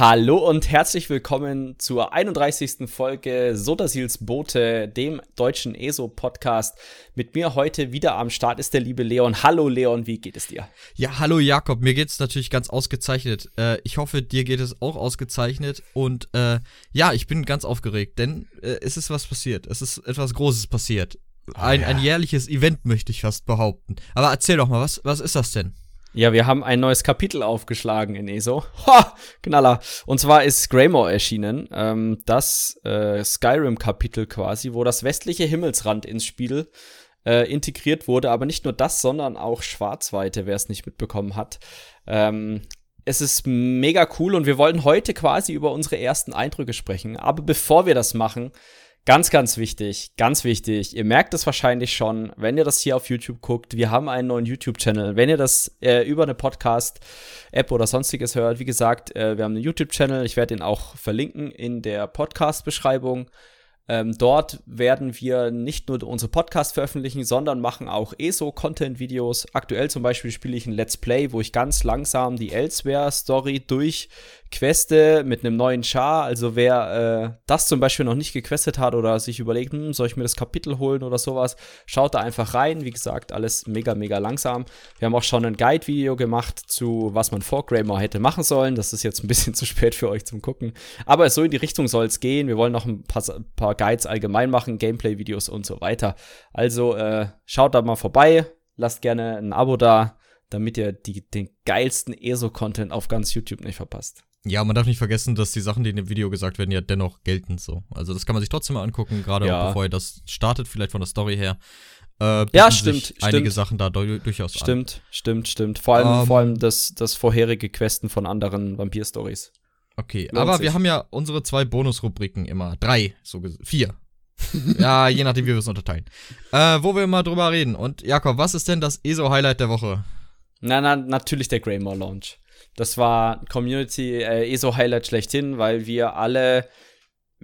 Hallo und herzlich willkommen zur 31. Folge Sodasils Bote, dem deutschen ESO-Podcast. Mit mir heute wieder am Start ist der liebe Leon. Hallo Leon, wie geht es dir? Ja, hallo Jakob, mir geht es natürlich ganz ausgezeichnet. Äh, ich hoffe, dir geht es auch ausgezeichnet. Und äh, ja, ich bin ganz aufgeregt, denn äh, es ist was passiert. Es ist etwas Großes passiert. Ein, oh, ja. ein jährliches Event, möchte ich fast behaupten. Aber erzähl doch mal, was, was ist das denn? Ja, wir haben ein neues Kapitel aufgeschlagen in ESO. Ha! Knaller. Und zwar ist Greymore erschienen. Ähm, das äh, Skyrim-Kapitel quasi, wo das westliche Himmelsrand ins Spiel äh, integriert wurde. Aber nicht nur das, sondern auch Schwarzweite, wer es nicht mitbekommen hat. Ähm, es ist mega cool und wir wollen heute quasi über unsere ersten Eindrücke sprechen. Aber bevor wir das machen, Ganz, ganz wichtig, ganz wichtig. Ihr merkt es wahrscheinlich schon, wenn ihr das hier auf YouTube guckt. Wir haben einen neuen YouTube-Channel. Wenn ihr das äh, über eine Podcast-App oder sonstiges hört, wie gesagt, äh, wir haben einen YouTube-Channel. Ich werde ihn auch verlinken in der Podcast-Beschreibung. Ähm, dort werden wir nicht nur unsere Podcasts veröffentlichen, sondern machen auch ESO-Content-Videos. Aktuell zum Beispiel spiele ich ein Let's Play, wo ich ganz langsam die Elsewhere-Story durch Queste mit einem neuen Char. Also wer äh, das zum Beispiel noch nicht gequestet hat oder sich überlegt, hm, soll ich mir das Kapitel holen oder sowas, schaut da einfach rein. Wie gesagt, alles mega, mega langsam. Wir haben auch schon ein Guide-Video gemacht zu, was man vor Greymore hätte machen sollen. Das ist jetzt ein bisschen zu spät für euch zum Gucken. Aber so in die Richtung soll es gehen. Wir wollen noch ein paar, paar Guides allgemein machen, Gameplay-Videos und so weiter. Also äh, schaut da mal vorbei. Lasst gerne ein Abo da, damit ihr die, den geilsten ESO-Content auf ganz YouTube nicht verpasst. Ja, man darf nicht vergessen, dass die Sachen, die in dem Video gesagt werden, ja dennoch gelten so. Also das kann man sich trotzdem mal angucken, gerade ja. bevor ihr das startet, vielleicht von der Story her. Äh, ja, stimmt. Einige stimmt. Sachen da durchaus Stimmt, an. stimmt, stimmt. Vor allem, um, ähm. vor allem das, das vorherige Questen von anderen Vampir-Stories. Okay, Lohnt aber sich. wir haben ja unsere zwei Bonusrubriken immer. Drei, so vier. ja, je nachdem, wie wir es unterteilen. Äh, wo wir mal drüber reden. Und Jakob, was ist denn das ESO-Highlight der Woche? Na, na, natürlich der Greymore Launch. Das war Community äh, ESO-Highlight schlechthin, weil wir alle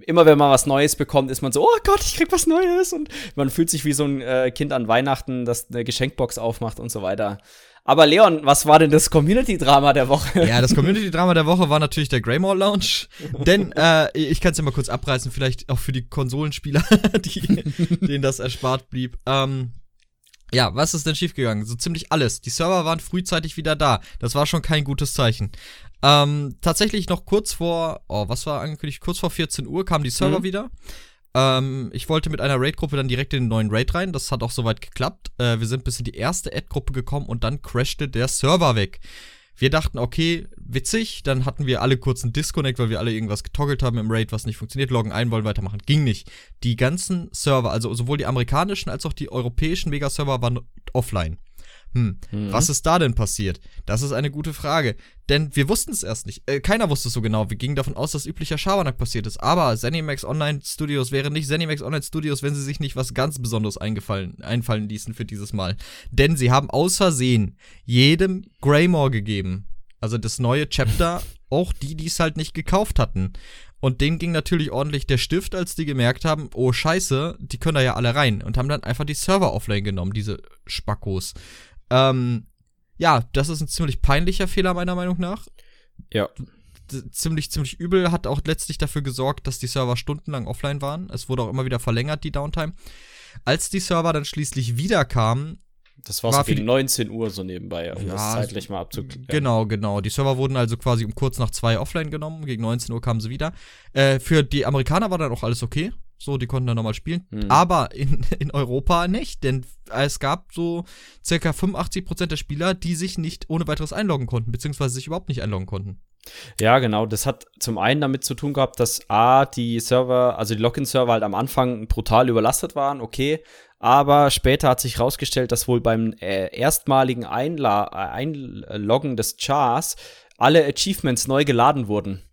immer wenn man was Neues bekommt, ist man so, oh Gott, ich krieg was Neues und man fühlt sich wie so ein äh, Kind an Weihnachten, das eine Geschenkbox aufmacht und so weiter. Aber Leon, was war denn das Community-Drama der Woche? Ja, das Community-Drama der Woche war natürlich der Greymore Launch. denn, äh, ich kann es ja mal kurz abreißen, vielleicht auch für die Konsolenspieler, die, denen das erspart blieb. Ähm, ja, was ist denn schiefgegangen? So ziemlich alles. Die Server waren frühzeitig wieder da. Das war schon kein gutes Zeichen. Ähm, tatsächlich noch kurz vor, oh, was war angekündigt? Kurz vor 14 Uhr kamen die Server mhm. wieder. Ähm, ich wollte mit einer Raid-Gruppe dann direkt in den neuen Raid rein. Das hat auch soweit geklappt. Äh, wir sind bis in die erste Ad-Gruppe gekommen und dann crashte der Server weg. Wir dachten, okay, witzig, dann hatten wir alle kurz einen Disconnect, weil wir alle irgendwas getoggelt haben im Raid, was nicht funktioniert, loggen ein, wollen weitermachen. Ging nicht. Die ganzen Server, also sowohl die amerikanischen als auch die europäischen Mega-Server waren offline. Hm, mhm. was ist da denn passiert? Das ist eine gute Frage. Denn wir wussten es erst nicht. Äh, keiner wusste es so genau. Wir gingen davon aus, dass üblicher Schabernack passiert ist. Aber Zenimax Online Studios wären nicht Zenimax Online Studios, wenn sie sich nicht was ganz Besonderes eingefallen, einfallen ließen für dieses Mal. Denn sie haben aus Versehen jedem Greymore gegeben. Also das neue Chapter, auch die, die es halt nicht gekauft hatten. Und denen ging natürlich ordentlich der Stift, als die gemerkt haben, oh scheiße, die können da ja alle rein. Und haben dann einfach die Server offline genommen, diese Spackos. Ähm, ja, das ist ein ziemlich peinlicher Fehler meiner Meinung nach. Ja. Ziemlich, ziemlich übel, hat auch letztlich dafür gesorgt, dass die Server stundenlang offline waren. Es wurde auch immer wieder verlängert, die Downtime. Als die Server dann schließlich wieder kamen, das war, war so gegen 19 Uhr so nebenbei, um ja, das zeitlich mal abzuklären. Genau, genau. Die Server wurden also quasi um kurz nach zwei offline genommen. Gegen 19 Uhr kamen sie wieder. Äh, für die Amerikaner war dann auch alles okay. So, die konnten dann nochmal spielen. Mhm. Aber in, in Europa nicht, denn es gab so circa 85% der Spieler, die sich nicht ohne weiteres einloggen konnten, beziehungsweise sich überhaupt nicht einloggen konnten. Ja, genau. Das hat zum einen damit zu tun gehabt, dass A, die Server, also die Login-Server halt am Anfang brutal überlastet waren, okay. Aber später hat sich herausgestellt, dass wohl beim äh, erstmaligen Einla Einloggen des Chars alle Achievements neu geladen wurden.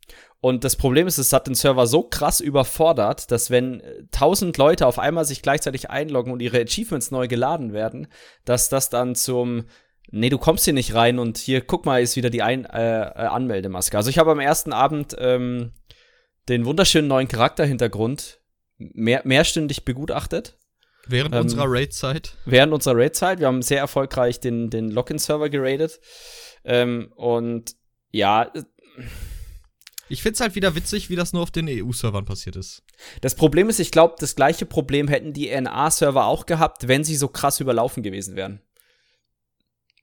Und das Problem ist, es hat den Server so krass überfordert, dass wenn tausend Leute auf einmal sich gleichzeitig einloggen und ihre Achievements neu geladen werden, dass das dann zum Nee, du kommst hier nicht rein und hier, guck mal, ist wieder die Ein äh, äh, Anmeldemaske. Also ich habe am ersten Abend ähm, den wunderschönen neuen Charakterhintergrund mehr mehrstündig begutachtet. Während ähm, unserer Raid-Zeit? Während unserer Raid-Zeit. Wir haben sehr erfolgreich den, den Login-Server geradet. Ähm, und ja, Ich find's halt wieder witzig, wie das nur auf den EU-Servern passiert ist. Das Problem ist, ich glaube, das gleiche Problem hätten die NA-Server auch gehabt, wenn sie so krass überlaufen gewesen wären.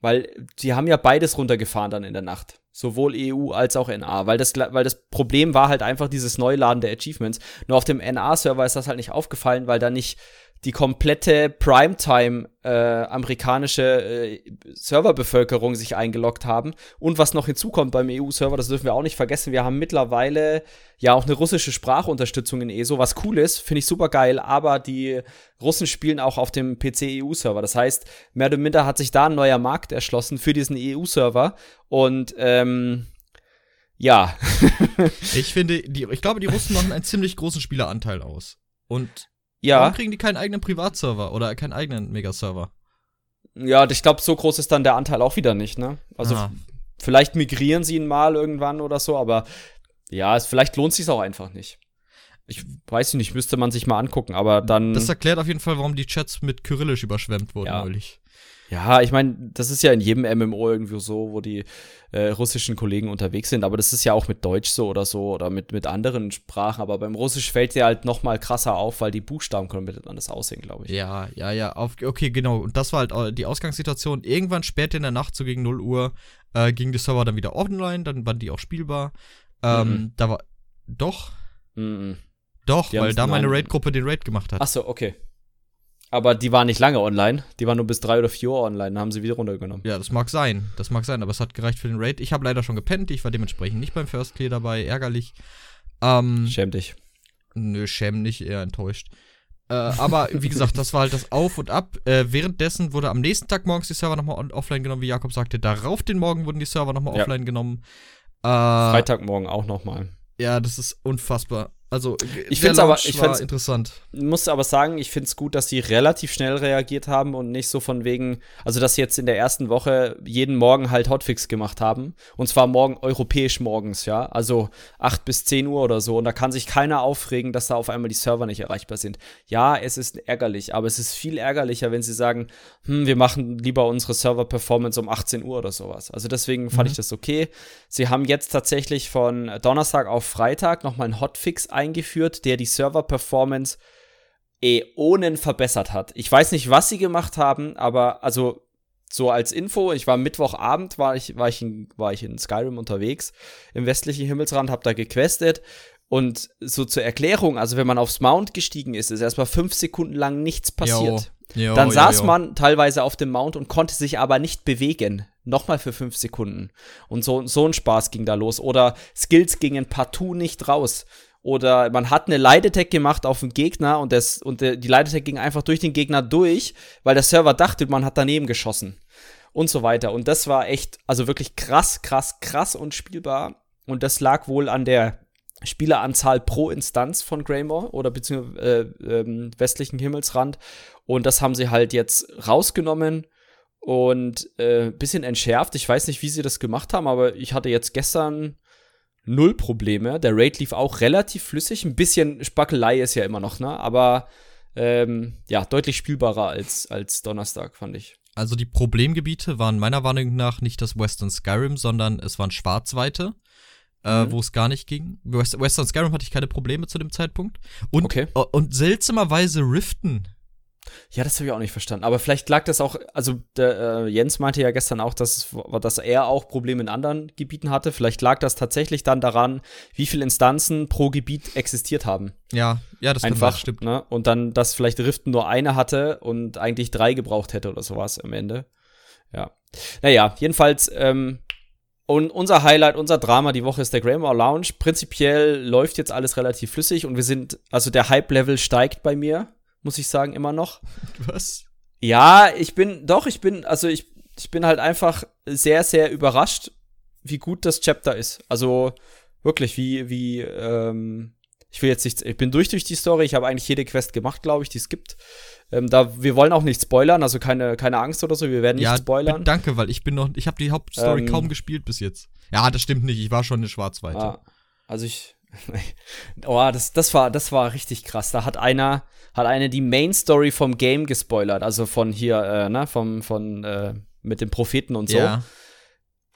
Weil sie haben ja beides runtergefahren dann in der Nacht. Sowohl EU als auch NA. Weil das, weil das Problem war halt einfach dieses Neuladen der Achievements. Nur auf dem NA-Server ist das halt nicht aufgefallen, weil da nicht die komplette Primetime äh, amerikanische äh, Serverbevölkerung sich eingeloggt haben. Und was noch hinzukommt beim EU-Server, das dürfen wir auch nicht vergessen, wir haben mittlerweile ja auch eine russische Sprachunterstützung in ESO, was cool ist, finde ich super geil, aber die Russen spielen auch auf dem PC-EU-Server. Das heißt, mehr oder minder hat sich da ein neuer Markt erschlossen für diesen EU-Server. Und ähm, ja. ich finde, die, ich glaube, die Russen machen einen ziemlich großen Spieleranteil aus. Und ja. Warum kriegen die keinen eigenen Privatserver oder keinen eigenen Megaserver? Ja, ich glaube, so groß ist dann der Anteil auch wieder nicht, ne? Also Aha. vielleicht migrieren sie ihn mal irgendwann oder so, aber ja, es, vielleicht lohnt sich auch einfach nicht. Ich weiß nicht, müsste man sich mal angucken, aber dann. Das erklärt auf jeden Fall, warum die Chats mit Kyrillisch überschwemmt wurden Ja. neulich. Ja, ich meine, das ist ja in jedem MMO irgendwie so, wo die äh, russischen Kollegen unterwegs sind, aber das ist ja auch mit Deutsch so oder so oder mit, mit anderen Sprachen, aber beim Russisch fällt dir halt noch mal krasser auf, weil die Buchstaben komplett anders aussehen, glaube ich. Ja, ja, ja. Auf, okay, genau. Und das war halt auch die Ausgangssituation. Irgendwann spät in der Nacht, so gegen 0 Uhr, äh, ging die Server dann wieder online, dann waren die auch spielbar. Ähm, Mhm. Da war. Doch, Mhm. doch, Die weil da meine. Raid-Gruppe den Raid gemacht hat. Ach so, okay. Aber die war nicht lange online, die war nur bis drei oder vier Uhr online, dann haben sie wieder runtergenommen. Ja, das mag sein. Das mag sein, aber es hat gereicht für den Raid. Ich habe leider schon gepennt. Ich war dementsprechend nicht beim First Clear dabei. Ärgerlich. Ähm, Schäm dich. Nö, schäm nicht, eher enttäuscht. Äh, aber wie gesagt, das war halt das Auf und Ab. Äh, währenddessen wurde am nächsten Tag morgens die Server nochmal offline genommen, wie Jakob sagte. Darauf den Morgen wurden die Server nochmal Ja. offline genommen. Äh, Freitagmorgen auch noch mal. Ja, das ist unfassbar. Also, Ich der find's aber- ich find's- interessant. muss aber sagen, ich finde es gut, dass sie relativ schnell reagiert haben und nicht so von wegen, also dass sie jetzt in der ersten Woche jeden Morgen halt Hotfix gemacht haben. Und zwar morgen europäisch morgens, ja. Also 8 bis 10 Uhr oder so. Und da kann sich keiner aufregen, dass da auf einmal die Server nicht erreichbar sind. Ja, es ist ärgerlich, aber es ist viel ärgerlicher, wenn sie sagen, hm, wir machen lieber unsere Server-Performance um 18 Uhr oder sowas. Also deswegen fand Mhm. ich das okay. Sie haben jetzt tatsächlich von Donnerstag auf Freitag nochmal einen Hotfix eingeführt, der die Server-Performance Äonen verbessert hat. Ich weiß nicht, was sie gemacht haben, aber also so als Info, ich war Mittwochabend, war ich, war ich, in, war ich in Skyrim unterwegs im westlichen Himmelsrand, hab da gequestet und so zur Erklärung, also wenn man aufs Mount gestiegen ist, ist erstmal fünf Sekunden lang nichts passiert. Jo, Dann jo, saß jo. man teilweise auf dem Mount und konnte sich aber nicht bewegen. Nochmal für fünf Sekunden. Und so, so ein Spaß ging da los. Oder Skills gingen partout nicht raus. Oder man hat eine Leidetech gemacht auf den Gegner und, das, und die Leidetech ging einfach durch den Gegner durch, weil der Server dachte, man hat daneben geschossen. Und so weiter. Und das war echt, also wirklich krass, krass, krass unspielbar. Und das lag wohl an der Spieleranzahl pro Instanz von Greymore oder beziehungsweise äh, ähm, westlichen Himmelsrand. Und das haben sie halt jetzt rausgenommen und äh, bisschen entschärft. Ich weiß nicht, wie sie das gemacht haben, aber ich hatte jetzt gestern null Probleme. Der Raid lief auch relativ flüssig. Ein bisschen Spackelei ist ja immer noch, ne? Aber ähm, ja, deutlich spielbarer als, als Donnerstag, fand ich. Also die Problemgebiete waren meiner Wahrnehmung nach nicht das Western Skyrim, sondern es waren Schwarzweite, äh, Mhm. wo es gar nicht ging. West Western Skyrim hatte ich keine Probleme zu dem Zeitpunkt. Und, Okay. äh, und seltsamerweise Riften. Ja, das habe ich auch nicht verstanden. Aber vielleicht lag das auch, also der, äh, Jens meinte ja gestern auch, dass, es, dass er auch Probleme in anderen Gebieten hatte. Vielleicht lag das tatsächlich dann daran, wie viele Instanzen pro Gebiet existiert haben. Ja, ja, das Einfach, stimmt. ne? Und dann, dass vielleicht Riften nur eine hatte und eigentlich drei gebraucht hätte oder sowas am Ende. Ja. Naja, jedenfalls, ähm, und unser Highlight, unser Drama die Woche ist der Greymore Lounge. Prinzipiell läuft jetzt alles relativ flüssig und wir sind, also der Hype-Level steigt bei mir, muss ich sagen, immer noch. Was? Ja, ich bin, doch, ich bin, also ich, ich bin halt einfach sehr, sehr überrascht, wie gut das Chapter ist. Also wirklich, wie, wie, ähm, ich will jetzt nicht, ich bin durch durch die Story, ich habe eigentlich jede Quest gemacht, glaube ich, die es gibt. Ähm, da, wir wollen auch nicht spoilern, also keine, keine Angst oder so, wir werden nicht Ja, spoilern. danke, weil ich bin noch, ich habe die Hauptstory Ähm, kaum gespielt bis jetzt. Ja, das stimmt nicht, ich war schon in Schwarzweite. Ah, also ich. oh, das, das war, das war richtig krass. Da hat einer, hat eine die Main Story vom Game gespoilert, also von hier, äh, ne, vom, von, äh, mit dem Propheten und so. Ja.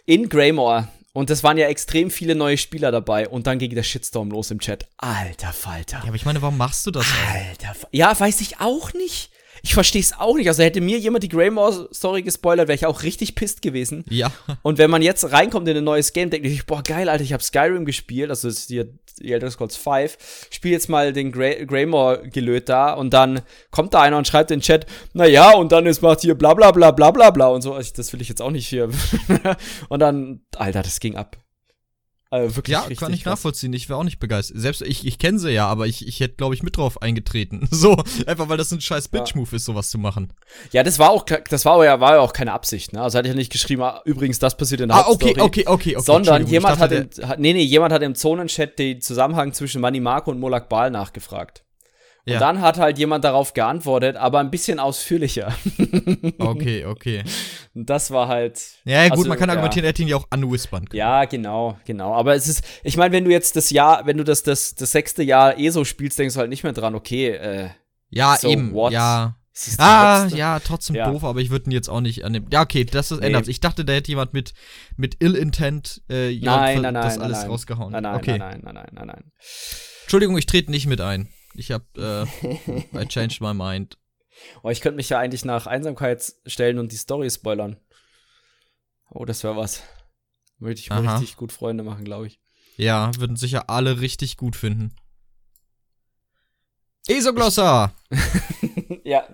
in Greymore. Und es waren ja extrem viele neue Spieler dabei und dann ging der Shitstorm los im Chat. Alter Falter. Ja, aber ich meine, warum machst du das? Alter, Fa- ja, weiß ich auch nicht. Ich verstehe es auch nicht. Also hätte mir jemand die Greymore-Story gespoilert, wäre ich auch richtig pisst gewesen. Ja. Und wenn man jetzt reinkommt in ein neues Game, denkt man sich, boah, geil, Alter, ich habe Skyrim gespielt, also das ist hier die Elder Scrolls 5, spiel jetzt mal den Grey Greymore-Gelöt da und dann kommt da einer und schreibt in den Chat, naja, und dann ist macht hier bla bla bla bla bla bla und so. Also das will ich jetzt auch nicht hier. und dann, Alter, das ging ab. Also wirklich Ja, richtig kann ich krass. nachvollziehen. Ich wäre auch nicht begeistert. Selbst ich, ich kenne sie ja, aber ich, ich hätte, glaube ich, mit drauf eingetreten. So, einfach weil das ein scheiß Bitch-Move ist, sowas zu machen. Ja, das war auch, das war ja, war ja auch keine Absicht, ne? Also hatte ich ja nicht geschrieben, ah, übrigens, das passiert in der Ah, okay, okay, okay, okay. sondern jemand ich hat, dachte, im, hat, nee, nee, jemand hat im Zonenchat den Zusammenhang zwischen Manny Marco und Molak Bal nachgefragt. Und Ja. dann hat halt jemand darauf geantwortet, aber ein bisschen ausführlicher. Okay, okay. Und das war halt. Ja, gut, Also, man kann ja. argumentieren, er hätte ihn ja auch anwispern können. Ja, genau, genau. Aber es ist, ich meine, wenn du jetzt das Jahr, wenn du das, das, das sechste Jahr eh so spielst, denkst du halt nicht mehr dran, okay, äh, Ja, So, eben, what? ja. Ah, letzte. ja, trotzdem Ja. doof, aber ich würde ihn jetzt auch nicht annehmen. Ja, okay, das ist Nee. ändert. Ich dachte, da hätte jemand mit, mit Ill Intent äh, Nein, nein, nein, das alles nein. rausgehauen. Nein, nein, okay. nein, nein, nein, nein, nein. Entschuldigung, ich trete nicht mit ein. Ich hab, äh, I changed my mind. Oh, ich könnte mich ja eigentlich nach Einsamkeit stellen und die Story spoilern. Oh, das wäre was. Würde ich Aha. richtig gut Freunde machen, glaube ich. Ja, würden sicher alle richtig gut finden. Esoglossa! ja,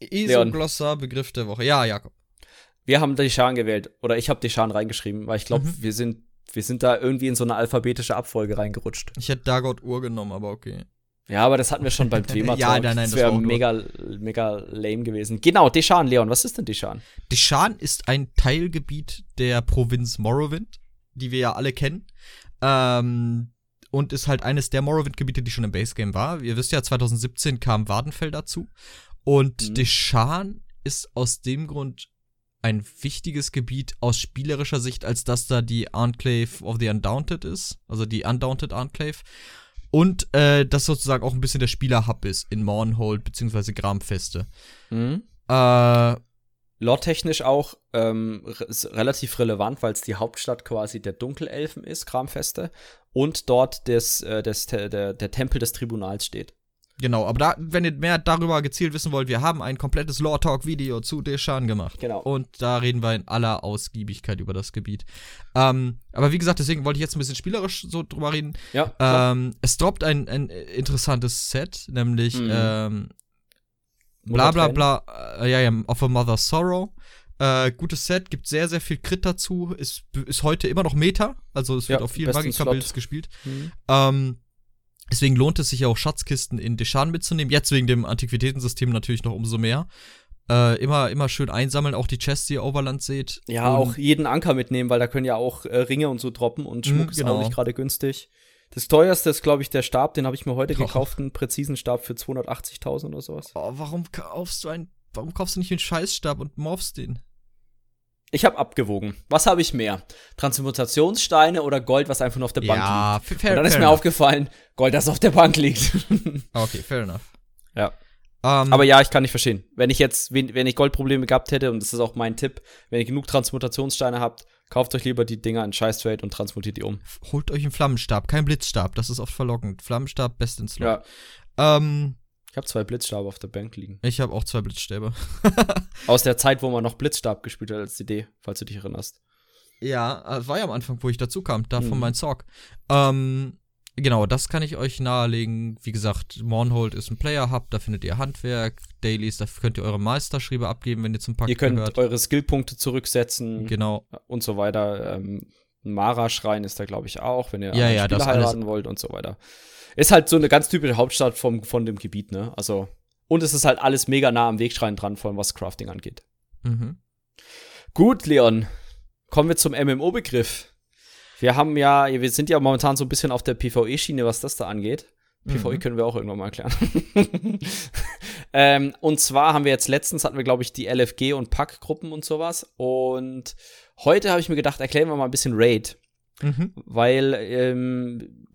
Esoglossa, Begriff der Woche. Ja, Jakob. wir haben Deshan gewählt. Oder ich habe Deshan reingeschrieben, weil ich glaube, Mhm. wir sind wir sind da irgendwie in so eine alphabetische Abfolge reingerutscht. Ich hätte Dagot Uhr genommen, aber okay. Ja, aber das hatten wir schon beim Thema. Ja, nein, nein, das das wäre mega, mega lame gewesen. Genau, Deshan, Leon, was ist denn Deshan? Deshan ist ein Teilgebiet der Provinz Morrowind, die wir ja alle kennen. Ähm, und ist halt eines der Morrowind-Gebiete, die schon im Base Game war. Ihr wisst ja, 2017 kam Wardenfell dazu. Und Mhm. Deshan ist aus dem Grund ein wichtiges Gebiet aus spielerischer Sicht, als dass da die Enclave of the Undaunted ist. Also die Undaunted Enclave. Und äh, das sozusagen auch ein bisschen der Spielerhub ist in Mornhold bzw. Gramfeste. Mhm. Äh, Lore-technisch auch ähm, relativ relevant, weil es die Hauptstadt quasi der Dunkelelfen ist, Kramfeste, und dort des, äh, des, der, der Tempel des Tribunals steht. Genau, aber da, wenn ihr mehr darüber gezielt wissen wollt, wir haben ein komplettes Lore-Talk-Video zu Deshan gemacht. Genau. Und da reden wir in aller Ausgiebigkeit über das Gebiet. Ähm, aber wie gesagt, deswegen wollte ich jetzt ein bisschen spielerisch so drüber reden. Ja. Ähm, es droppt ein, ein interessantes Set, nämlich Mhm. ähm, bla bla bla, äh, ja, ja, Of a Mother's Sorrow. Äh, gutes Set, gibt sehr, sehr viel Crit dazu, ist, ist heute immer noch Meta, also es wird Ja, auf vielen Slot. gespielt. Mhm. Ähm, deswegen lohnt es sich ja auch Schatzkisten in Deshan mitzunehmen. Jetzt wegen dem Antiquitätensystem natürlich noch umso mehr. Äh, immer, immer schön einsammeln, auch die Chests, die ihr Overland seht. Ja, Und- auch jeden Anker mitnehmen, weil da können ja auch äh, Ringe und so droppen und Mhm, Schmuck ist genau. auch nicht gerade günstig. Das teuerste ist, glaube ich, der Stab, den habe ich mir heute Oh. gekauft, einen präzisen Stab für 280.000 oder sowas. Oh, warum kaufst du ein, warum kaufst du nicht den Scheißstab und morphst den? Ich habe abgewogen. Was habe ich mehr? Transmutationssteine oder Gold, was einfach nur auf der Bank liegt? f- fair, Und dann ist mir enough. aufgefallen, Gold, das auf der Bank liegt. Okay, fair enough. ja. Ähm, Aber ja, ich kann nicht verstehen. Wenn ich jetzt, wenn, wenn ich Goldprobleme gehabt hätte, und das ist auch mein Tipp, wenn ihr genug Transmutationssteine habt, kauft euch lieber die Dinger in Scheiß Trade und transmutiert die um. holt euch einen Flammenstab, kein Blitzstab, das ist oft verlockend. Flammenstab, best in Slot. Ja. Ähm, Ich habe zwei Blitzstabe auf der Bank liegen. ich habe auch zwei Blitzstäbe. Aus der Zeit, wo man noch Blitzstab gespielt hat als Idee, falls du dich erinnerst. Ja, äh, war ja am Anfang, wo ich dazu kam, da von Mhm. meinem Sorg. Ähm, genau, das kann ich euch nahelegen. Wie gesagt, Mornhold ist ein Player-Hub, da findet ihr Handwerk, Dailies, da könnt ihr eure Meisterschriebe abgeben, wenn ihr zum Pakt ihr könnt gehört. eure Skillpunkte zurücksetzen Genau. und so weiter. Ähm, ein Mara-Schrein ist da, glaube ich, auch, wenn ihr Ja, ja, alles- heiraten wollt und so weiter. Ist halt so eine ganz typische Hauptstadt vom, von dem Gebiet, ne? Also, und es ist halt alles mega nah am Wegschrein dran, vor allem was Crafting angeht. Mhm. Gut, Leon. Kommen wir zum MMO-Begriff. Wir haben ja, wir sind ja momentan so ein bisschen auf der PvE-Schiene, was das da angeht. PvE Mhm. können wir auch irgendwann mal erklären. ähm, und zwar haben wir jetzt letztens hatten wir, glaube ich, die LFG und Pack-Gruppen und sowas. Und heute habe ich mir gedacht, erklären wir mal ein bisschen Raid, Mhm. weil ähm,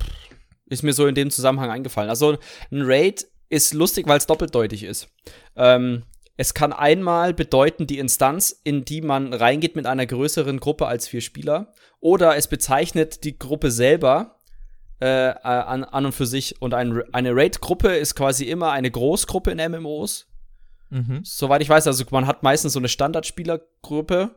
ist mir so in dem Zusammenhang eingefallen. Also ein Raid ist lustig, weil es doppeldeutig ist. Ähm, es kann einmal bedeuten, die Instanz, in die man reingeht mit einer größeren Gruppe als vier Spieler. Oder es bezeichnet die Gruppe selber äh, an, an und für sich. Und ein, eine Raid-Gruppe ist quasi immer eine Großgruppe in MMOs. Mhm. Soweit ich weiß, also man hat meistens so eine Standardspielergruppe.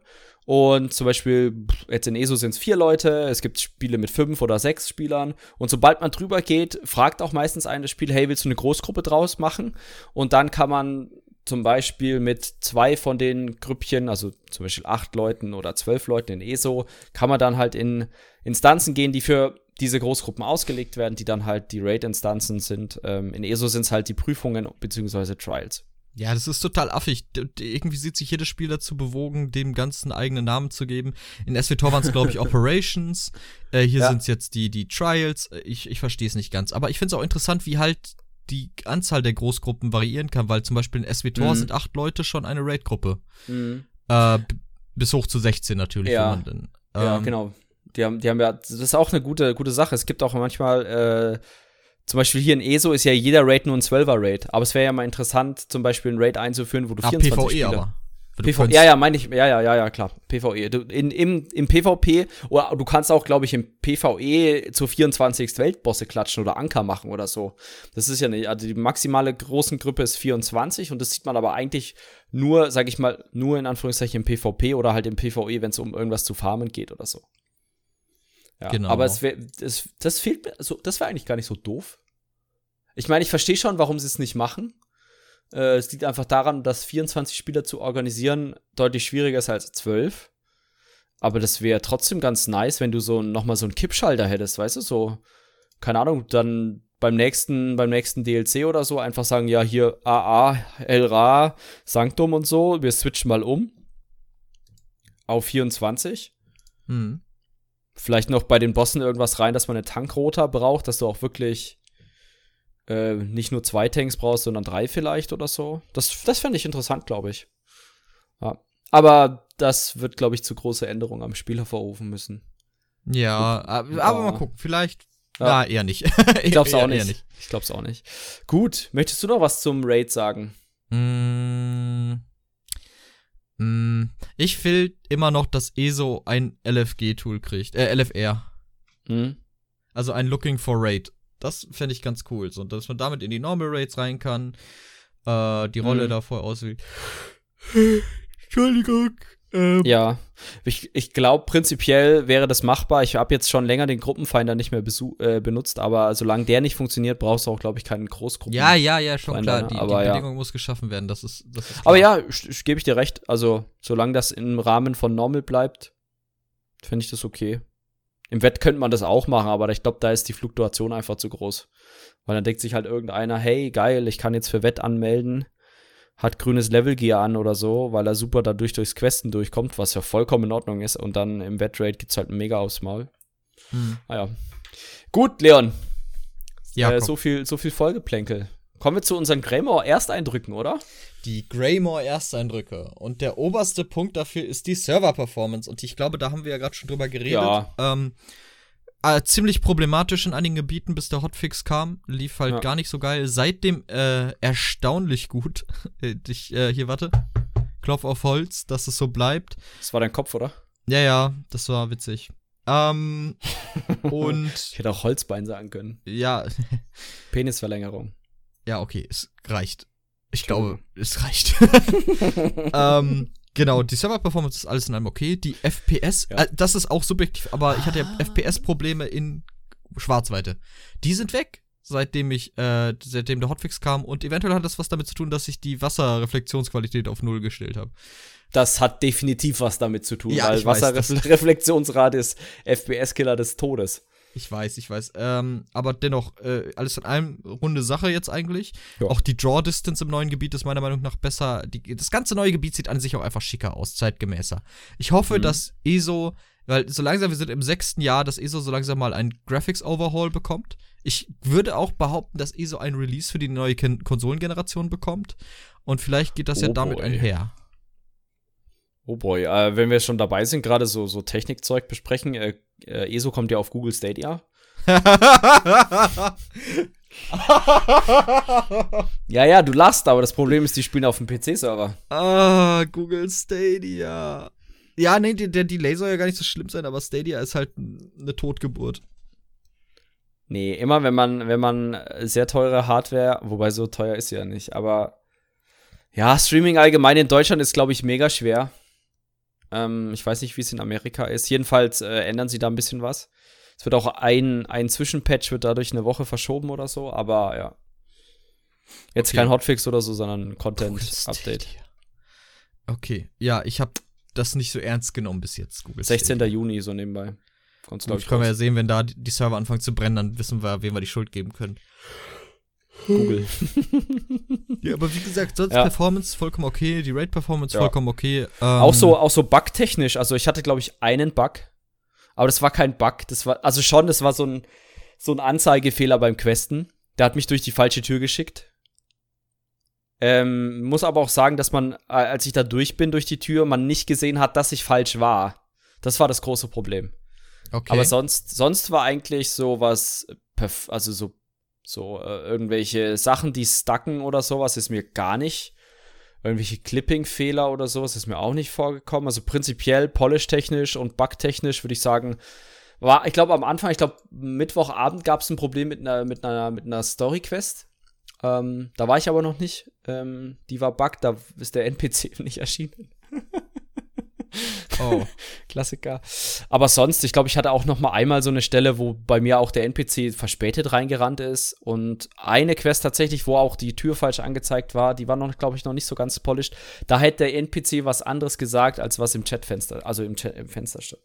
Und zum Beispiel, jetzt in ESO sind es vier Leute, es gibt Spiele mit fünf oder sechs Spielern. Und sobald man drüber geht, fragt auch meistens ein das Spiel, hey, willst du eine Großgruppe draus machen? Und dann kann man zum Beispiel mit zwei von den Grüppchen, also zum Beispiel acht Leuten oder zwölf Leuten in ESO, kann man dann halt in Instanzen gehen, die für diese Großgruppen ausgelegt werden, die dann halt die Raid-Instanzen sind. Ähm, in ESO sind es halt die Prüfungen bzw. Trials. Ja, das ist total affig. Irgendwie sieht sich jedes Spiel dazu bewogen, dem ganzen eigenen Namen zu geben. In SWTOR waren es, glaube ich, Operations. Äh, hier ja. sind es jetzt die, die Trials. Ich, ich verstehe es nicht ganz. Aber ich finde es auch interessant, wie halt die Anzahl der Großgruppen variieren kann, weil zum Beispiel in SWTOR mhm. sind acht Leute schon eine Raid-Gruppe. Mhm. Äh, bis hoch zu 16 natürlich. Ja, denn, ähm, ja genau. Die haben, die haben ja, das ist auch eine gute, gute Sache. Es gibt auch manchmal, äh, zum Beispiel hier in ESO ist ja jeder Raid nur ein 12er Raid. Aber es wäre ja mal interessant, zum Beispiel ein Raid einzuführen, wo du Ach, 24 PvE Spieler aber. PV ja, ja, meine ich, ja, ja, ja, ja, klar. PvE. Du, in, im, Im PvP, oder du kannst auch, glaube ich, im PvE zu 24 Weltbosse klatschen oder Anker machen oder so. Das ist ja nicht, also die maximale großen Gruppe ist 24 und das sieht man aber eigentlich nur, sag ich mal, nur in Anführungszeichen im PvP oder halt im PvE, wenn es um irgendwas zu farmen geht oder so. Ja, genau. Aber es wär, das, das fehlt mir, also, das wäre eigentlich gar nicht so doof. Ich meine, ich verstehe schon, warum sie es nicht machen. Äh, es liegt einfach daran, dass 24 Spieler zu organisieren deutlich schwieriger ist als 12. Aber das wäre trotzdem ganz nice, wenn du so nochmal so einen Kippschalter hättest, weißt du, so, keine Ahnung, dann beim nächsten, beim nächsten DLC oder so einfach sagen, ja, hier AA, Elra, Sanctum und so, wir switchen mal um auf 24. Mhm. Vielleicht noch bei den Bossen irgendwas rein, dass man eine Tankrota braucht, dass du auch wirklich äh, nicht nur zwei Tanks brauchst, sondern drei vielleicht oder so. Das, das fände ich interessant, glaube ich. Ja. Aber das wird, glaube ich, zu große Änderungen am Spiel hervorrufen müssen. Ja, aber, aber mal gucken, vielleicht. Ja, ja eher nicht. ich glaube es auch nicht. nicht. Ich glaube es auch nicht. Gut, möchtest du noch was zum Raid sagen? Mm, ich will immer noch, dass ESO ein LFG-Tool kriegt. Äh, LFR. Mm. Also ein Looking for Raid. Das fände ich ganz cool. So, dass man damit in die Normal Rates rein kann, äh, die Rolle mhm. davor auswählt. Entschuldigung. Ähm. Ja, ich, ich glaube, prinzipiell wäre das machbar. Ich habe jetzt schon länger den Gruppenfinder nicht mehr äh, benutzt, aber solange der nicht funktioniert, brauchst du auch, glaube ich, keinen Großgruppen. Ja, ja, ja, schon klar. Die, aber, die Bedingung ja. muss geschaffen werden. Das ist, das ist aber ja, gebe ich dir recht. Also, solange das im Rahmen von Normal bleibt, finde ich das okay. Im Wett könnte man das auch machen, aber ich glaube, da ist die Fluktuation einfach zu groß. Weil dann denkt sich halt irgendeiner, hey, geil, ich kann jetzt für Wett anmelden, hat grünes Level-Gear an oder so, weil er super dadurch durchs Questen durchkommt, was ja vollkommen in Ordnung ist. Und dann im Wettrate gibt's halt mega aufs Maul. Hm. Naja. Gut, Leon. Ja, äh, so viel, so viel Folgeplänkel. Kommen wir zu unseren Greymore-Ersteindrücken, oder? Die Greymore-Ersteindrücke. Und der oberste Punkt dafür ist die Server-Performance. Und ich glaube, da haben wir ja gerade schon drüber geredet. Ja. Ähm, äh, ziemlich problematisch in einigen Gebieten, bis der Hotfix kam. Lief halt ja. gar nicht so geil. Seitdem äh, erstaunlich gut. ich, äh, hier, warte. Klopf auf Holz, dass es so bleibt. Das war dein Kopf, oder? Ja, ja, das war witzig. Ähm, und. ich hätte auch Holzbein sagen können. Ja. Penisverlängerung. Ja, okay, es reicht. Ich glaube, es reicht. ähm, genau, die Server-Performance ist alles in einem okay. Die FPS, ja. äh, das ist auch subjektiv, aber ich hatte ja ah. FPS-Probleme in Schwarzweite. Die sind weg, seitdem ich, äh, seitdem der Hotfix kam und eventuell hat das was damit zu tun, dass ich die Wasserreflexionsqualität auf Null gestellt habe. Das hat definitiv was damit zu tun, ja, weil Wasserreflexionsrate ist FPS-Killer des Todes. Ich weiß, ich weiß. Ähm, aber dennoch, äh, alles in allem runde Sache jetzt eigentlich. Ja. Auch die Draw Distance im neuen Gebiet ist meiner Meinung nach besser. Die, das ganze neue Gebiet sieht an sich auch einfach schicker aus, zeitgemäßer. Ich hoffe, mhm. dass ESO, weil so langsam, wir sind im sechsten Jahr, dass ESO so langsam mal ein Graphics Overhaul bekommt. Ich würde auch behaupten, dass ESO ein Release für die neue Konsolengeneration bekommt. Und vielleicht geht das oh ja damit boy. einher. Oh boy, äh, wenn wir schon dabei sind, gerade so, so Technikzeug besprechen, äh, äh, ESO kommt ja auf Google Stadia. ja, ja, du lachst, aber das Problem ist, die spielen auf dem PC-Server. Ah, Google Stadia. Ja, nee, der Delay soll ja gar nicht so schlimm sein, aber Stadia ist halt eine Totgeburt. Nee, immer wenn man, wenn man sehr teure Hardware, wobei so teuer ist sie ja nicht, aber ja, Streaming allgemein in Deutschland ist, glaube ich, mega schwer. Ähm, ich weiß nicht, wie es in Amerika ist. Jedenfalls äh, ändern sie da ein bisschen was. Es wird auch ein, ein Zwischenpatch wird dadurch eine Woche verschoben oder so, aber ja. Jetzt okay. kein Hotfix oder so, sondern ein Content-Update. Okay, ja, ich habe das nicht so ernst genommen bis jetzt. Google 16. Stadia. Juni, so nebenbei. Kommt's, Gut, können wir ja sehen, wenn da die Server anfangen zu brennen, dann wissen wir, wem wir die Schuld geben können. Google. ja, aber wie gesagt, sonst ja. Performance vollkommen okay, die Rate-Performance ja. vollkommen okay. Ähm, auch so, auch so bugtechnisch. Also ich hatte, glaube ich, einen Bug, aber das war kein Bug. Das war, also schon, das war so ein, so ein Anzeigefehler beim Questen. Der hat mich durch die falsche Tür geschickt. Ähm, muss aber auch sagen, dass man, als ich da durch bin durch die Tür, man nicht gesehen hat, dass ich falsch war. Das war das große Problem. Okay. Aber sonst, sonst war eigentlich so was, also so so äh, irgendwelche Sachen, die stacken oder sowas, ist mir gar nicht. Irgendwelche Clipping-Fehler oder sowas ist mir auch nicht vorgekommen. Also prinzipiell polish-technisch und bug-technisch würde ich sagen, war, ich glaube am Anfang, ich glaube Mittwochabend gab es ein Problem mit einer, mit einer, mit einer Story-Quest. Ähm, da war ich aber noch nicht. Ähm, die war bug, da ist der NPC nicht erschienen. Oh. Klassiker. Aber sonst, ich glaube, ich hatte auch noch mal einmal so eine Stelle, wo bei mir auch der NPC verspätet reingerannt ist und eine Quest tatsächlich, wo auch die Tür falsch angezeigt war, die war noch, glaube ich, noch nicht so ganz polished. Da hätte der NPC was anderes gesagt, als was im Chatfenster, also im, Chat, im Fenster stand.